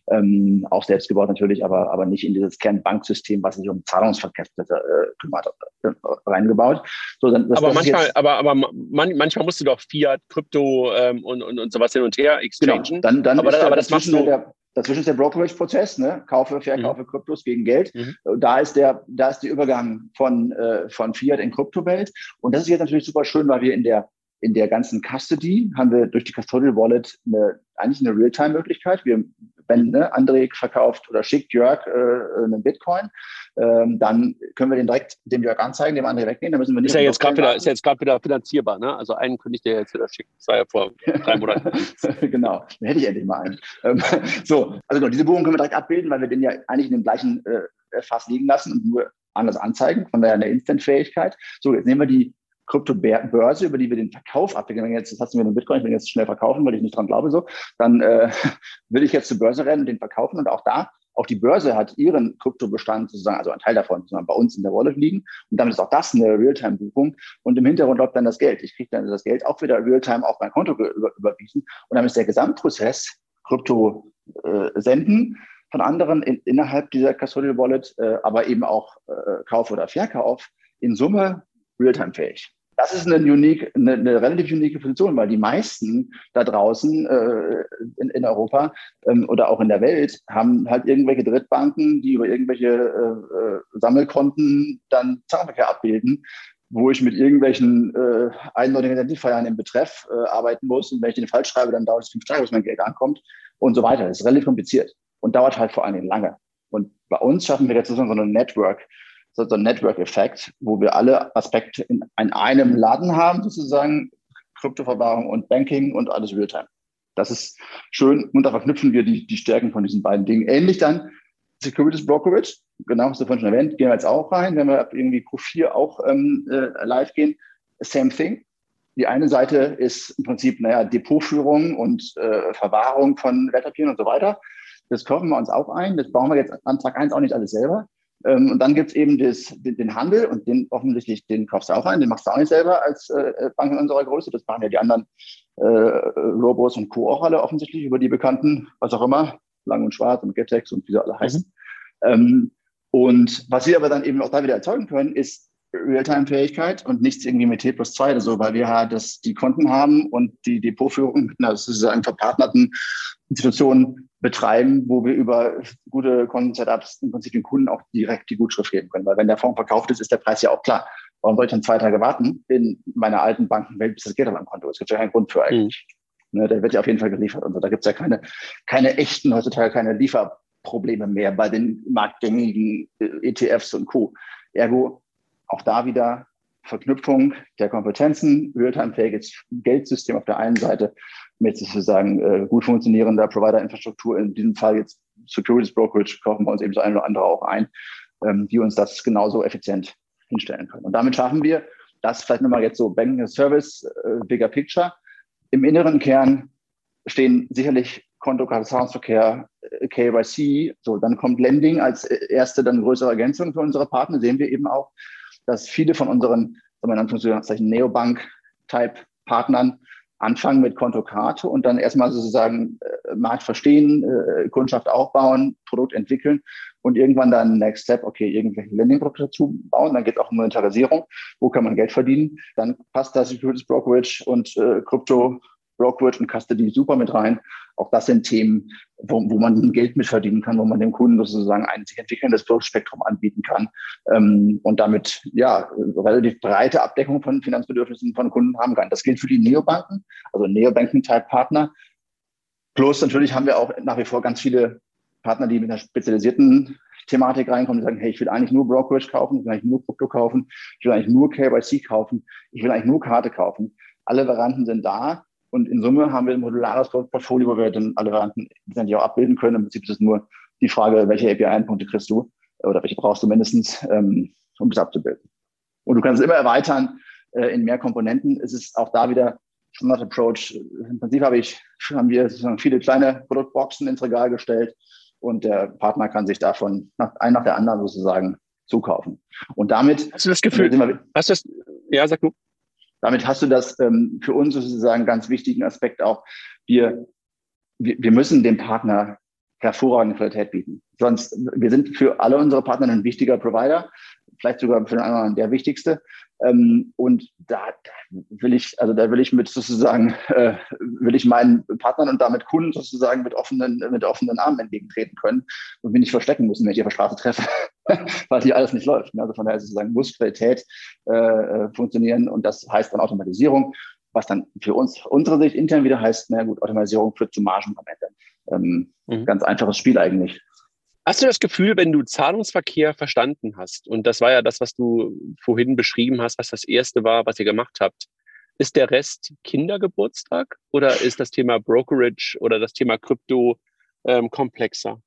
Ähm, auch selbst gebaut natürlich, aber, aber nicht in dieses Kernbanksystem, was sich um Zahlungsverkehr äh, kümmert, äh, reingebaut. So, dann, das, aber das manchmal, aber, aber man, manchmal musst du doch Fiat, Krypto ähm, und, und, und sowas hin und her exchangen. Genau, dann, dann aber, aber das machst du. Der, Dazwischen ist der Brokerage-Prozess, ne? Kaufe, Verkaufe mhm. Kryptos gegen Geld. Mhm. Da ist der, da ist der Übergang von, äh, von Fiat in Kryptowelt. Und das ist jetzt natürlich super schön, weil wir in der, in der ganzen Custody haben wir durch die Custodial Wallet eine, eigentlich eine Realtime-Möglichkeit. Wir wenn ne, André verkauft oder schickt Jörg äh, einen Bitcoin, ähm, dann können wir den direkt dem Jörg anzeigen, dem André wegnehmen. Dann müssen wir nicht ist ja jetzt gerade wieder, ist jetzt gerade wieder finanzierbar, ne? Also einen könnte ich dir jetzt wieder schicken. Das war ja vor drei Monaten. genau, dann hätte ich endlich mal einen. Ähm, so, also genau, diese Buchung können wir direkt abbilden, weil wir den ja eigentlich in dem gleichen äh, Fass liegen lassen und nur anders anzeigen, von daher eine Instant-Fähigkeit. So, jetzt nehmen wir die Kryptobörse, über die wir den Verkauf abwickeln. Wenn jetzt, das hast du mir einen Bitcoin, ich will jetzt schnell verkaufen, weil ich nicht dran glaube, so, dann äh, will ich jetzt zur Börse rennen und den verkaufen. Und auch da, auch die Börse hat ihren Kryptobestand sozusagen, also ein Teil davon sozusagen bei uns in der Wallet liegen. Und damit ist auch das eine Realtime-Buchung. Und im Hintergrund läuft dann das Geld. Ich kriege dann das Geld auch wieder Realtime auf mein Konto über, überwiesen. Und dann ist der Gesamtprozess Krypto äh, senden von anderen in, innerhalb dieser Custodial Wallet, äh, aber eben auch äh, Kauf oder Verkauf in Summe realtime-fähig das ist eine, unique, eine, eine, relativ unique Position, weil die meisten da draußen äh, in, in, Europa ähm, oder auch in der Welt haben halt irgendwelche Drittbanken, die über irgendwelche äh, äh, Sammelkonten dann Zahlungsverkehr abbilden, wo ich mit irgendwelchen äh, eindeutigen Identifiern im Betreff äh, arbeiten muss. Und wenn ich den falsch schreibe, dann dauert es fünf Tage, bis mein Geld ankommt und so weiter. Das ist relativ kompliziert und dauert halt vor allen Dingen lange. Und bei uns schaffen wir jetzt sozusagen so ein Network, so ein Network-Effekt, wo wir alle Aspekte in, in einem Laden haben, sozusagen Kryptoverwahrung und Banking und alles Realtime. Das ist schön und da verknüpfen wir die, die Stärken von diesen beiden Dingen. Ähnlich dann Securities Brokerage, genau, hast du vorhin schon erwähnt, gehen wir jetzt auch rein, wenn wir irgendwie Q4 auch ähm, äh, live gehen. Same thing. Die eine Seite ist im Prinzip, naja, Depotführung und äh, Verwahrung von Wertpapieren und so weiter. Das kaufen wir uns auch ein. Das bauen wir jetzt an Tag eins auch nicht alles selber. Ähm, und dann gibt es eben das, den, den, Handel und den offensichtlich, den kaufst du auch ein, den machst du auch nicht selber als äh, Bank in unserer Größe. Das machen ja die anderen äh, Robos und Co. auch alle offensichtlich über die bekannten, was auch immer, Lang und Schwarz und Getex und wie sie alle heißen. Mhm. Ähm, und was wir aber dann eben auch da wieder erzeugen können, ist Realtime-Fähigkeit und nichts irgendwie mit T plus 2 oder so, weil wir halt das, die Konten haben und die Depotführung mit einer sozusagen verpartnerten Institutionen betreiben, wo wir über gute Konten-Setups im Prinzip den Kunden auch direkt die Gutschrift geben können. Weil wenn der Fonds verkauft ist, ist der Preis ja auch klar. Warum soll ich dann zwei Tage warten in meiner alten Bankenwelt, bis das Geld auf meinem Konto? Es gibt ja keinen Grund für eigentlich. Mhm. Ne, der wird ja auf jeden Fall geliefert. Und so. Da gibt es ja keine, keine echten, heutzutage keine Liefer Probleme mehr bei den marktgängigen äh, ETFs und Co. Ergo auch da wieder Verknüpfung der Kompetenzen, realtime-fähiges Geldsystem auf der einen Seite mit sozusagen äh, gut funktionierender Provider-Infrastruktur, in diesem Fall jetzt Securities Brokerage, kaufen wir uns eben so ein oder andere auch ein, ähm, die uns das genauso effizient hinstellen können. Und damit schaffen wir, das vielleicht nochmal jetzt so Banking Service, äh, bigger picture. Im inneren Kern stehen sicherlich Konto, Zahlungsverkehr, äh, KYC, so, dann kommt Lending als erste, dann größere Ergänzung für unsere Partner, sehen wir eben auch, dass viele von unseren, in Anführungszeichen, Neobank-Type-Partnern anfangen mit Kontokarte und dann erstmal sozusagen äh, Markt verstehen, äh, Kundschaft aufbauen, Produkt entwickeln und irgendwann dann Next Step, okay, irgendwelche Lending-Produkte dazu bauen. Dann geht es auch um Monetarisierung. Wo kann man Geld verdienen? Dann passt da Securities Brokerage und äh, Krypto Brokerage und Custody super mit rein. Auch das sind Themen, wo, wo man Geld mit verdienen kann, wo man dem Kunden sozusagen ein sich entwickelndes Produktspektrum anbieten kann ähm, und damit ja relativ breite Abdeckung von Finanzbedürfnissen von Kunden haben kann. Das gilt für die Neobanken, also Neobanking-Type-Partner. Plus natürlich haben wir auch nach wie vor ganz viele Partner, die mit einer spezialisierten Thematik reinkommen, die sagen, hey, ich will eigentlich nur Brokerage kaufen, ich will eigentlich nur Krypto kaufen, ich will eigentlich nur KYC kaufen, ich will eigentlich nur Karte kaufen. Alle Varianten sind da. Und in Summe haben wir ein modulares Portfolio, wo wir dann alle Varianten letztendlich auch abbilden können. Im Prinzip ist es nur die Frage, welche API-Endpunkte kriegst du oder welche brauchst du mindestens, ähm, um das abzubilden. Und du kannst es immer erweitern äh, in mehr Komponenten. Es ist auch da wieder Standard Approach. Im Prinzip habe ich, haben wir sozusagen viele kleine Produktboxen ins Regal gestellt und der Partner kann sich davon nach, ein nach der anderen sozusagen zukaufen. Und damit. Hast du das Gefühl? Hast du das, ja, sag du. Damit hast du das ähm, für uns sozusagen ganz wichtigen Aspekt auch. Wir, wir, wir müssen dem Partner hervorragende Qualität bieten. Sonst, wir sind für alle unsere Partner ein wichtiger Provider, vielleicht sogar für den anderen der wichtigste. Ähm, und da, da, will ich, also da will ich mit sozusagen, äh, will ich meinen Partnern und damit Kunden sozusagen mit offenen, mit offenen Armen entgegentreten können und mich nicht verstecken müssen, wenn ich auf der Straße treffe, weil hier alles nicht läuft. Also von daher sozusagen muss Qualität äh, äh, funktionieren und das heißt dann Automatisierung, was dann für uns, unsere Sicht intern wieder heißt, na gut, Automatisierung führt zu Margen am Ende. Ähm, mhm. Ganz einfaches Spiel eigentlich. Hast du das Gefühl, wenn du Zahlungsverkehr verstanden hast, und das war ja das, was du vorhin beschrieben hast, was das erste war, was ihr gemacht habt, ist der Rest Kindergeburtstag oder ist das Thema Brokerage oder das Thema Krypto ähm, komplexer?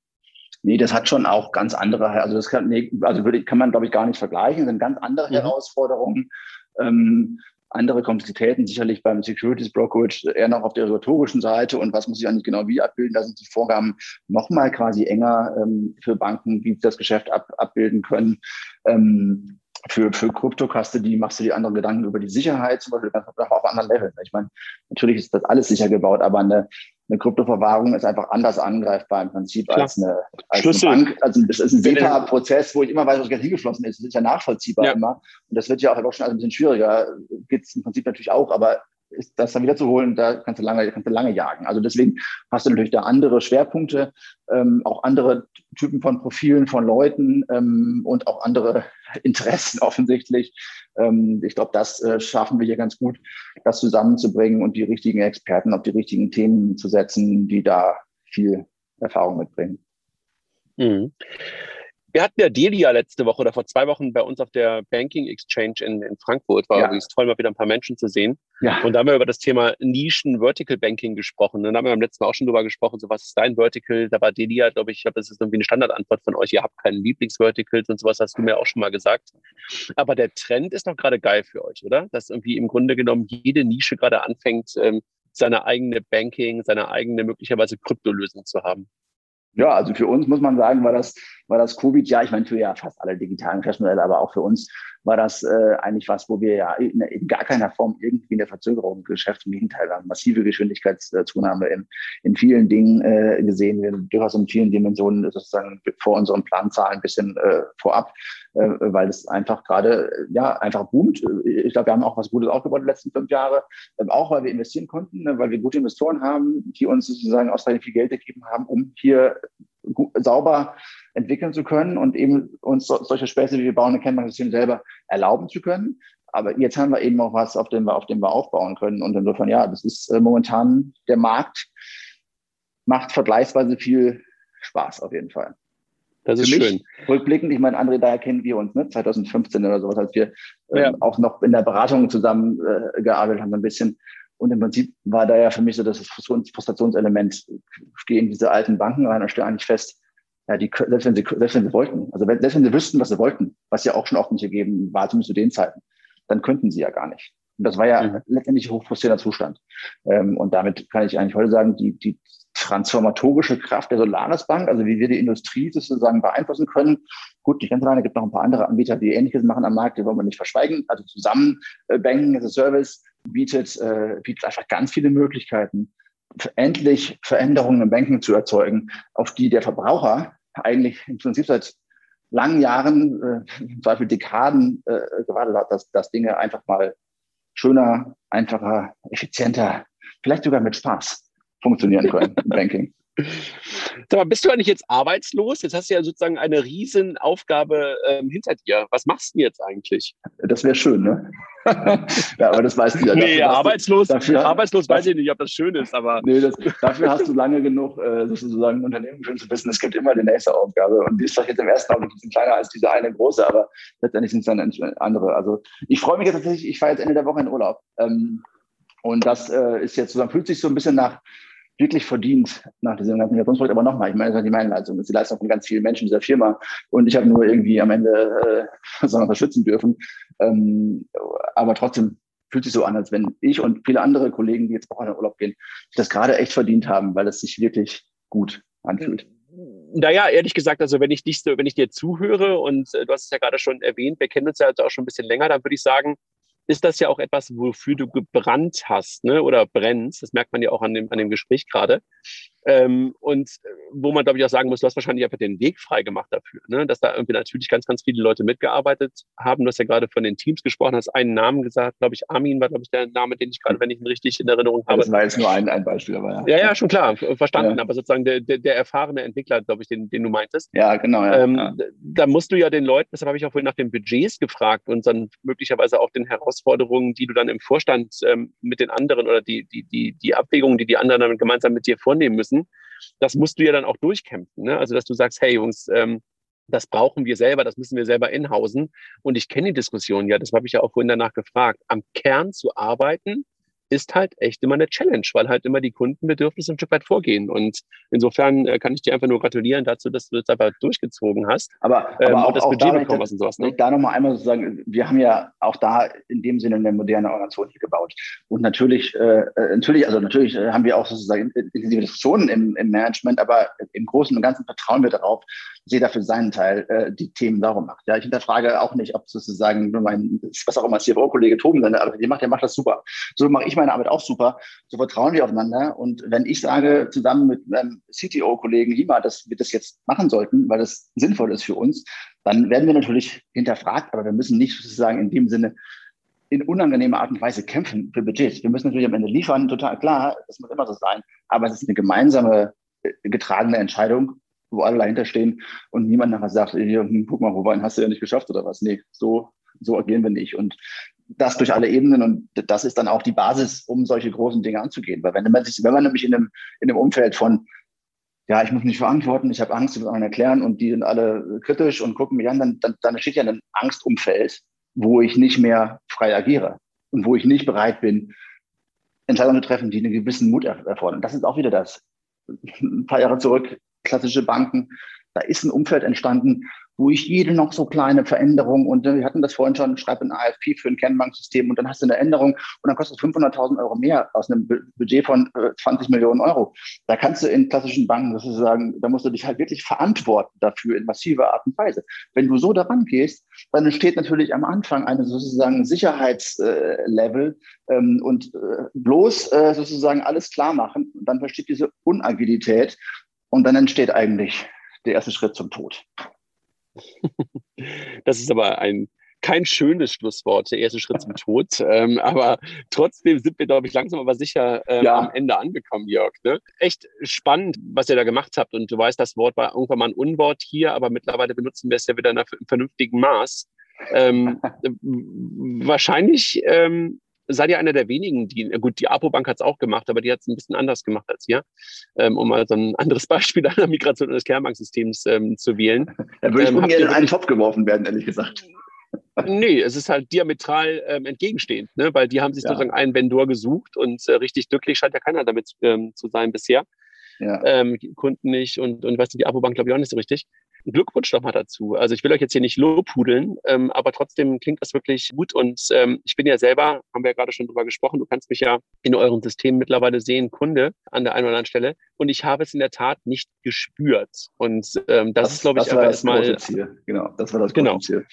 Nee, das hat schon auch ganz andere, also das kann, nee, also würde, kann man, glaube ich, gar nicht vergleichen, das sind ganz andere mhm. Herausforderungen. Ähm, andere Komplexitäten, sicherlich beim Securities Brokerage eher noch auf der regulatorischen Seite und was muss ich eigentlich genau wie abbilden. Da sind die Vorgaben nochmal quasi enger ähm, für Banken, wie sie das Geschäft ab, abbilden können. Ähm, für, für Krypto-Custody machst du dir andere Gedanken über die Sicherheit, zum Beispiel ganz auf anderen Leveln. Ich meine, natürlich ist das alles sicher gebaut, aber eine, eine Kryptoverwahrung ist einfach anders angreifbar im Prinzip Klar. als eine, als eine Bank. Also das ist ein SEPA-Prozess, wo ich immer weiß, was Geld hingeflossen ist. Das ist ja nachvollziehbar ja. immer. Und das wird ja auch schon ein bisschen schwieriger. Geht es im Prinzip natürlich auch, aber ist das dann wieder zu holen, da kannst du lange, kannst du lange jagen. Also deswegen hast du natürlich da andere Schwerpunkte, ähm, auch andere Typen von Profilen von Leuten ähm, und auch andere Interessen offensichtlich. Ähm, ich glaube, das äh, schaffen wir hier ganz gut, das zusammenzubringen und die richtigen Experten auf die richtigen Themen zu setzen, die da viel Erfahrung mitbringen. Mhm. Wir hatten ja Delia letzte Woche oder vor zwei Wochen bei uns auf der Banking Exchange in, in Frankfurt. War ja. übrigens toll, mal wieder ein paar Menschen zu sehen. Ja. Und da haben wir über das Thema Nischen Vertical Banking gesprochen. Und da haben wir beim letzten Mal auch schon drüber gesprochen, so was ist dein Vertical? Da war Delia, glaube ich, ich glaube, das ist irgendwie eine Standardantwort von euch. Ihr habt keinen Lieblingsverticals und sowas, hast du mir auch schon mal gesagt. Aber der Trend ist doch gerade geil für euch, oder? Dass irgendwie im Grunde genommen jede Nische gerade anfängt, ähm, seine eigene Banking, seine eigene möglicherweise Kryptolösung zu haben. Ja, also für uns muss man sagen, war das, war das Covid, ja, ich meine für ja fast alle digitalen Geschäftsmodelle, aber auch für uns war das äh, eigentlich was, wo wir ja in, in gar keiner Form irgendwie in der Verzögerung im Geschäft, im Gegenteil, haben massive Geschwindigkeitszunahme in, in vielen Dingen äh, gesehen, wir durchaus in vielen Dimensionen sozusagen vor unseren Planzahlen ein bisschen äh, vorab, äh, weil es einfach gerade, ja, einfach boomt. Ich glaube, wir haben auch was Gutes aufgebaut die letzten fünf Jahre, äh, auch weil wir investieren konnten, ne, weil wir gute Investoren haben, die uns sozusagen ausreichend viel Geld gegeben haben, um hier sauber entwickeln zu können und eben uns so, solche Späße, wie wir bauen, ein Kennbankensystem selber erlauben zu können. Aber jetzt haben wir eben auch was, auf dem wir, auf dem wir aufbauen können. Und insofern, ja, das ist äh, momentan der Markt macht vergleichsweise viel, Spaß auf jeden Fall. Das ist Für mich, schön. Rückblickend, ich meine, André, daher kennen wir uns, ne? 2015 oder sowas, als wir ähm, ja. auch noch in der Beratung zusammen äh, gearbeitet haben, so ein bisschen. Und im Prinzip war da ja für mich so das Frustrationselement. Ich gehe in diese alten Banken rein und stelle eigentlich fest, ja, die, selbst wenn sie, selbst wenn sie wollten, also wenn, selbst wenn sie wüssten, was sie wollten, was ja auch schon oft nicht gegeben war, zumindest zu den Zeiten, dann könnten sie ja gar nicht. Und das war ja mhm. letztendlich ein hochfrustrierender Zustand. Ähm, und damit kann ich eigentlich heute sagen, die, die transformatorische Kraft der Solaris Bank, also wie wir die Industrie sozusagen beeinflussen können. Gut, nicht ganz alleine, gibt noch ein paar andere Anbieter, die Ähnliches machen am Markt, die wollen wir nicht verschweigen. Also zusammen äh, Banking as a Service bietet, äh, bietet einfach ganz viele Möglichkeiten, endlich Veränderungen im Banking zu erzeugen, auf die der Verbraucher eigentlich im Prinzip seit langen Jahren, äh, im Zweifel Dekaden äh, gewartet hat, dass, dass Dinge einfach mal schöner, einfacher, effizienter, vielleicht sogar mit Spaß funktionieren können im Banking. Sag mal, bist du eigentlich jetzt arbeitslos? Jetzt hast du ja sozusagen eine riesen Aufgabe ähm, hinter dir. Was machst du jetzt eigentlich? Das wäre schön, ne? ja, aber das weißt du ja. Nee, dafür, arbeitslos, dafür, arbeitslos weiß ich nicht, ob das schön ist, aber. Nee, das, dafür hast du lange genug äh, sozusagen ein Unternehmen schön zu wissen, es gibt immer die nächste Aufgabe. Und die ist vielleicht jetzt im ersten Augenblick ein bisschen kleiner als diese eine große, aber letztendlich sind es dann andere. Also ich freue mich jetzt tatsächlich, ich fahre jetzt Ende der Woche in Urlaub. Ähm, und das äh, ist jetzt so, fühlt sich so ein bisschen nach wirklich verdient nach diesem ganzen Migrationsprojekt. Aber nochmal, ich meine, das ist die meine Leistung, das ist die Leistung von ganz vielen Menschen dieser Firma. Und ich habe nur irgendwie am Ende äh, sondern unterstützen dürfen. Ähm, aber trotzdem fühlt sich so an, als wenn ich und viele andere Kollegen, die jetzt auch in den Urlaub gehen, das gerade echt verdient haben, weil es sich wirklich gut anfühlt. Naja, ehrlich gesagt, also wenn ich dich so, wenn ich dir zuhöre und äh, du hast es ja gerade schon erwähnt, wir kennen uns ja auch schon ein bisschen länger, dann würde ich sagen, ist das ja auch etwas, wofür du gebrannt hast ne? oder brennst. Das merkt man ja auch an dem, an dem Gespräch gerade. Ähm, und äh, wo man, glaube ich, auch sagen muss, du hast wahrscheinlich einfach den Weg frei gemacht dafür, ne? dass da irgendwie natürlich ganz, ganz viele Leute mitgearbeitet haben. Du hast ja gerade von den Teams gesprochen, hast einen Namen gesagt, glaube ich, Armin war, glaube ich, der Name, den ich gerade, wenn ich ihn richtig in Erinnerung habe. Das war jetzt nur ein, ein Beispiel, aber ja. Ja, ja, schon klar, verstanden. Ja. Aber sozusagen der, der, der erfahrene Entwickler, glaube ich, den, den du meintest. Ja, genau. Ja, ähm, ja. Da musst du ja den Leuten, deshalb habe ich auch vorhin nach den Budgets gefragt und dann möglicherweise auch den Herausforderungen, die du dann im Vorstand ähm, mit den anderen oder die, die, die, die Abwägungen, die die anderen dann gemeinsam mit dir vornehmen müssen das musst du ja dann auch durchkämpfen. Ne? Also, dass du sagst, hey Jungs, ähm, das brauchen wir selber, das müssen wir selber inhausen. Und ich kenne die Diskussion ja, das habe ich ja auch vorhin danach gefragt, am Kern zu arbeiten, ist halt echt immer eine Challenge, weil halt immer die Kundenbedürfnisse ein Stück weit vorgehen. Und insofern äh, kann ich dir einfach nur gratulieren dazu, dass du das einfach durchgezogen hast. Aber, aber ähm, auch, das auch Budget da bekommen hast und sowas. Ne? Da nochmal einmal sozusagen, wir haben ja auch da in dem Sinne eine moderne Organisation hier gebaut. Und natürlich, äh, äh natürlich, also natürlich äh, haben wir auch sozusagen intensive Diskussionen im, im Management, aber im Großen und Ganzen vertrauen wir darauf, dass jeder für seinen Teil äh, die Themen sauber macht. Ja, ich hinterfrage auch nicht, ob sozusagen nur mein, was auch immer CFO-Kollege Toben, aber der macht, der macht das super. So mache ich meine Arbeit auch super. So vertrauen wir aufeinander. Und wenn ich sage, zusammen mit meinem CTO-Kollegen Lima, dass wir das jetzt machen sollten, weil das sinnvoll ist für uns, dann werden wir natürlich hinterfragt, aber wir müssen nicht sozusagen in dem Sinne in unangenehmer Art und Weise kämpfen für Budget. Wir müssen natürlich am Ende liefern, total klar, das muss immer so sein. Aber es ist eine gemeinsame, äh, getragene Entscheidung, wo alle dahinter stehen und niemand nachher sagt, hm, guck mal, wobei hast du ja nicht geschafft oder was. Nee, so, so agieren wir nicht. Und das durch alle Ebenen und das ist dann auch die Basis, um solche großen Dinge anzugehen. Weil wenn man sich, wenn man nämlich in einem, in einem Umfeld von, ja, ich muss mich verantworten, ich habe Angst, ich muss anderen erklären und die sind alle kritisch und gucken mich an, dann, dann, dann steht ja ein Angstumfeld, wo ich nicht mehr frei agiere und wo ich nicht bereit bin, Entscheidungen zu treffen, die einen gewissen Mut erfordern. Das ist auch wieder das. Ein paar Jahre zurück, klassische Banken, da ist ein Umfeld entstanden, wo ich jede noch so kleine Veränderung und äh, wir hatten das vorhin schon, schreib ein AFP für ein Kennbanksystem und dann hast du eine Änderung und dann kostet es 500.000 Euro mehr aus einem Budget von 20 äh, Millionen Euro. Da kannst du in klassischen Banken sozusagen, da musst du dich halt wirklich verantworten dafür in massiver Art und Weise. Wenn du so daran gehst, dann entsteht natürlich am Anfang eine sozusagen Sicherheitslevel ähm, und äh, bloß sozusagen alles klar machen und dann versteht diese Unagilität und dann entsteht eigentlich der erste Schritt zum Tod. Das ist aber ein kein schönes Schlusswort, der erste Schritt zum Tod. Ähm, aber trotzdem sind wir, glaube ich, langsam aber sicher ähm, ja. am Ende angekommen, Jörg. Ne? Echt spannend, was ihr da gemacht habt. Und du weißt, das Wort war irgendwann mal ein Unwort hier, aber mittlerweile benutzen wir es ja wieder in einem vernünftigen Maß. Ähm, wahrscheinlich ähm, seid ihr einer der wenigen, die, gut, die Apo-Bank hat es auch gemacht, aber die hat es ein bisschen anders gemacht als ihr, ähm, um mal so ein anderes Beispiel einer Migration des Kernbanksystems ähm, zu wählen. Da würde ich ähm, ungern in einen Topf geworfen werden, ehrlich gesagt. Nee, es ist halt diametral ähm, entgegenstehend, ne? weil die haben sich ja. sozusagen einen Vendor gesucht und äh, richtig glücklich scheint ja keiner damit ähm, zu sein bisher. Ja. Ähm, Kunden nicht und, und weißt du, die Abo-Bank glaube ich auch nicht so richtig. Glückwunsch doch mal dazu. Also ich will euch jetzt hier nicht lobhudeln, ähm, aber trotzdem klingt das wirklich gut. Und ähm, ich bin ja selber, haben wir ja gerade schon drüber gesprochen, du kannst mich ja in eurem System mittlerweile sehen, Kunde an der einen oder anderen Stelle. Und ich habe es in der Tat nicht gespürt. Und ähm, das, das ist, glaube ich, aber erstmal. Genau, das war das große genau. Ziel.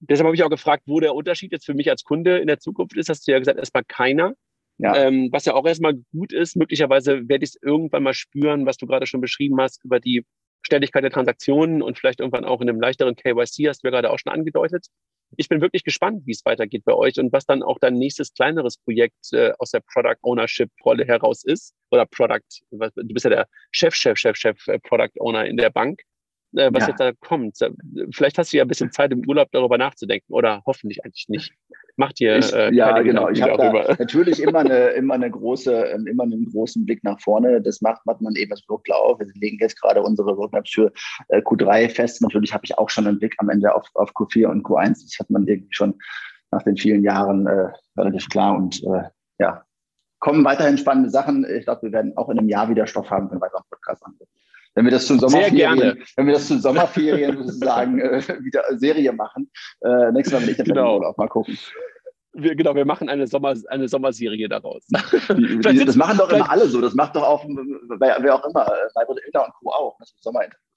Deshalb habe ich auch gefragt, wo der Unterschied jetzt für mich als Kunde in der Zukunft ist. Hast du ja gesagt, erstmal keiner. Ja. Ähm, was ja auch erstmal gut ist. Möglicherweise werde ich es irgendwann mal spüren, was du gerade schon beschrieben hast, über die Schnelligkeit der Transaktionen und vielleicht irgendwann auch in einem leichteren KYC, hast du ja gerade auch schon angedeutet. Ich bin wirklich gespannt, wie es weitergeht bei euch und was dann auch dein nächstes kleineres Projekt äh, aus der Product Ownership Rolle heraus ist oder Product, du bist ja der Chef, Chef, Chef, Chef äh, Product Owner in der Bank äh, was ja. jetzt da kommt. Vielleicht hast du ja ein bisschen Zeit im Urlaub darüber nachzudenken oder hoffentlich eigentlich nicht. Macht ihr ich, äh, ja genau. Ich habe natürlich immer eine immer eine große ähm, immer einen großen Blick nach vorne. Das macht, macht man eben das Produkt auf. Wir legen jetzt gerade unsere Roadmaps für äh, Q3 fest. Natürlich habe ich auch schon einen Blick am Ende auf, auf Q4 und Q1. Das hat man irgendwie schon nach den vielen Jahren äh, relativ klar und äh, ja kommen weiterhin spannende Sachen. Ich glaube, wir werden auch in einem Jahr wieder Stoff haben für einen weiteren Podcast anbieten wenn wir das zu Sommerferien, wenn wir das zu Sommerferien sozusagen äh, wieder Serie machen, äh, nächstes Mal will ich dann genau. Urlaub mal gucken. Wir, genau, wir machen eine, Sommer, eine Sommerserie daraus. Die, die, das machen doch immer alle so. Das macht doch auch, wer auch immer, bei Ilda und Co. auch. Das Sommerinterviews.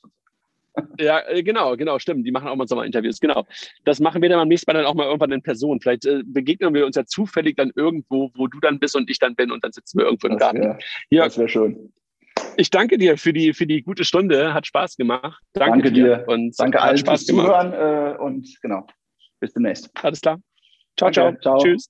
Ja, äh, genau, genau, stimmt. Die machen auch mal Sommerinterviews. Genau. Das machen wir dann beim nächsten Mal dann auch mal irgendwann in Person. Vielleicht äh, begegnen wir uns ja zufällig dann irgendwo, wo du dann bist und ich dann bin und dann sitzen wir irgendwo im Garten. Wär, ja, das wäre schön. Ich danke dir für die, für die gute Stunde. Hat Spaß gemacht. Danke, danke dir. Und danke allen fürs Zuhören äh, und genau. Bis demnächst. Alles klar. Ciao, danke. ciao. ciao. Tschüss.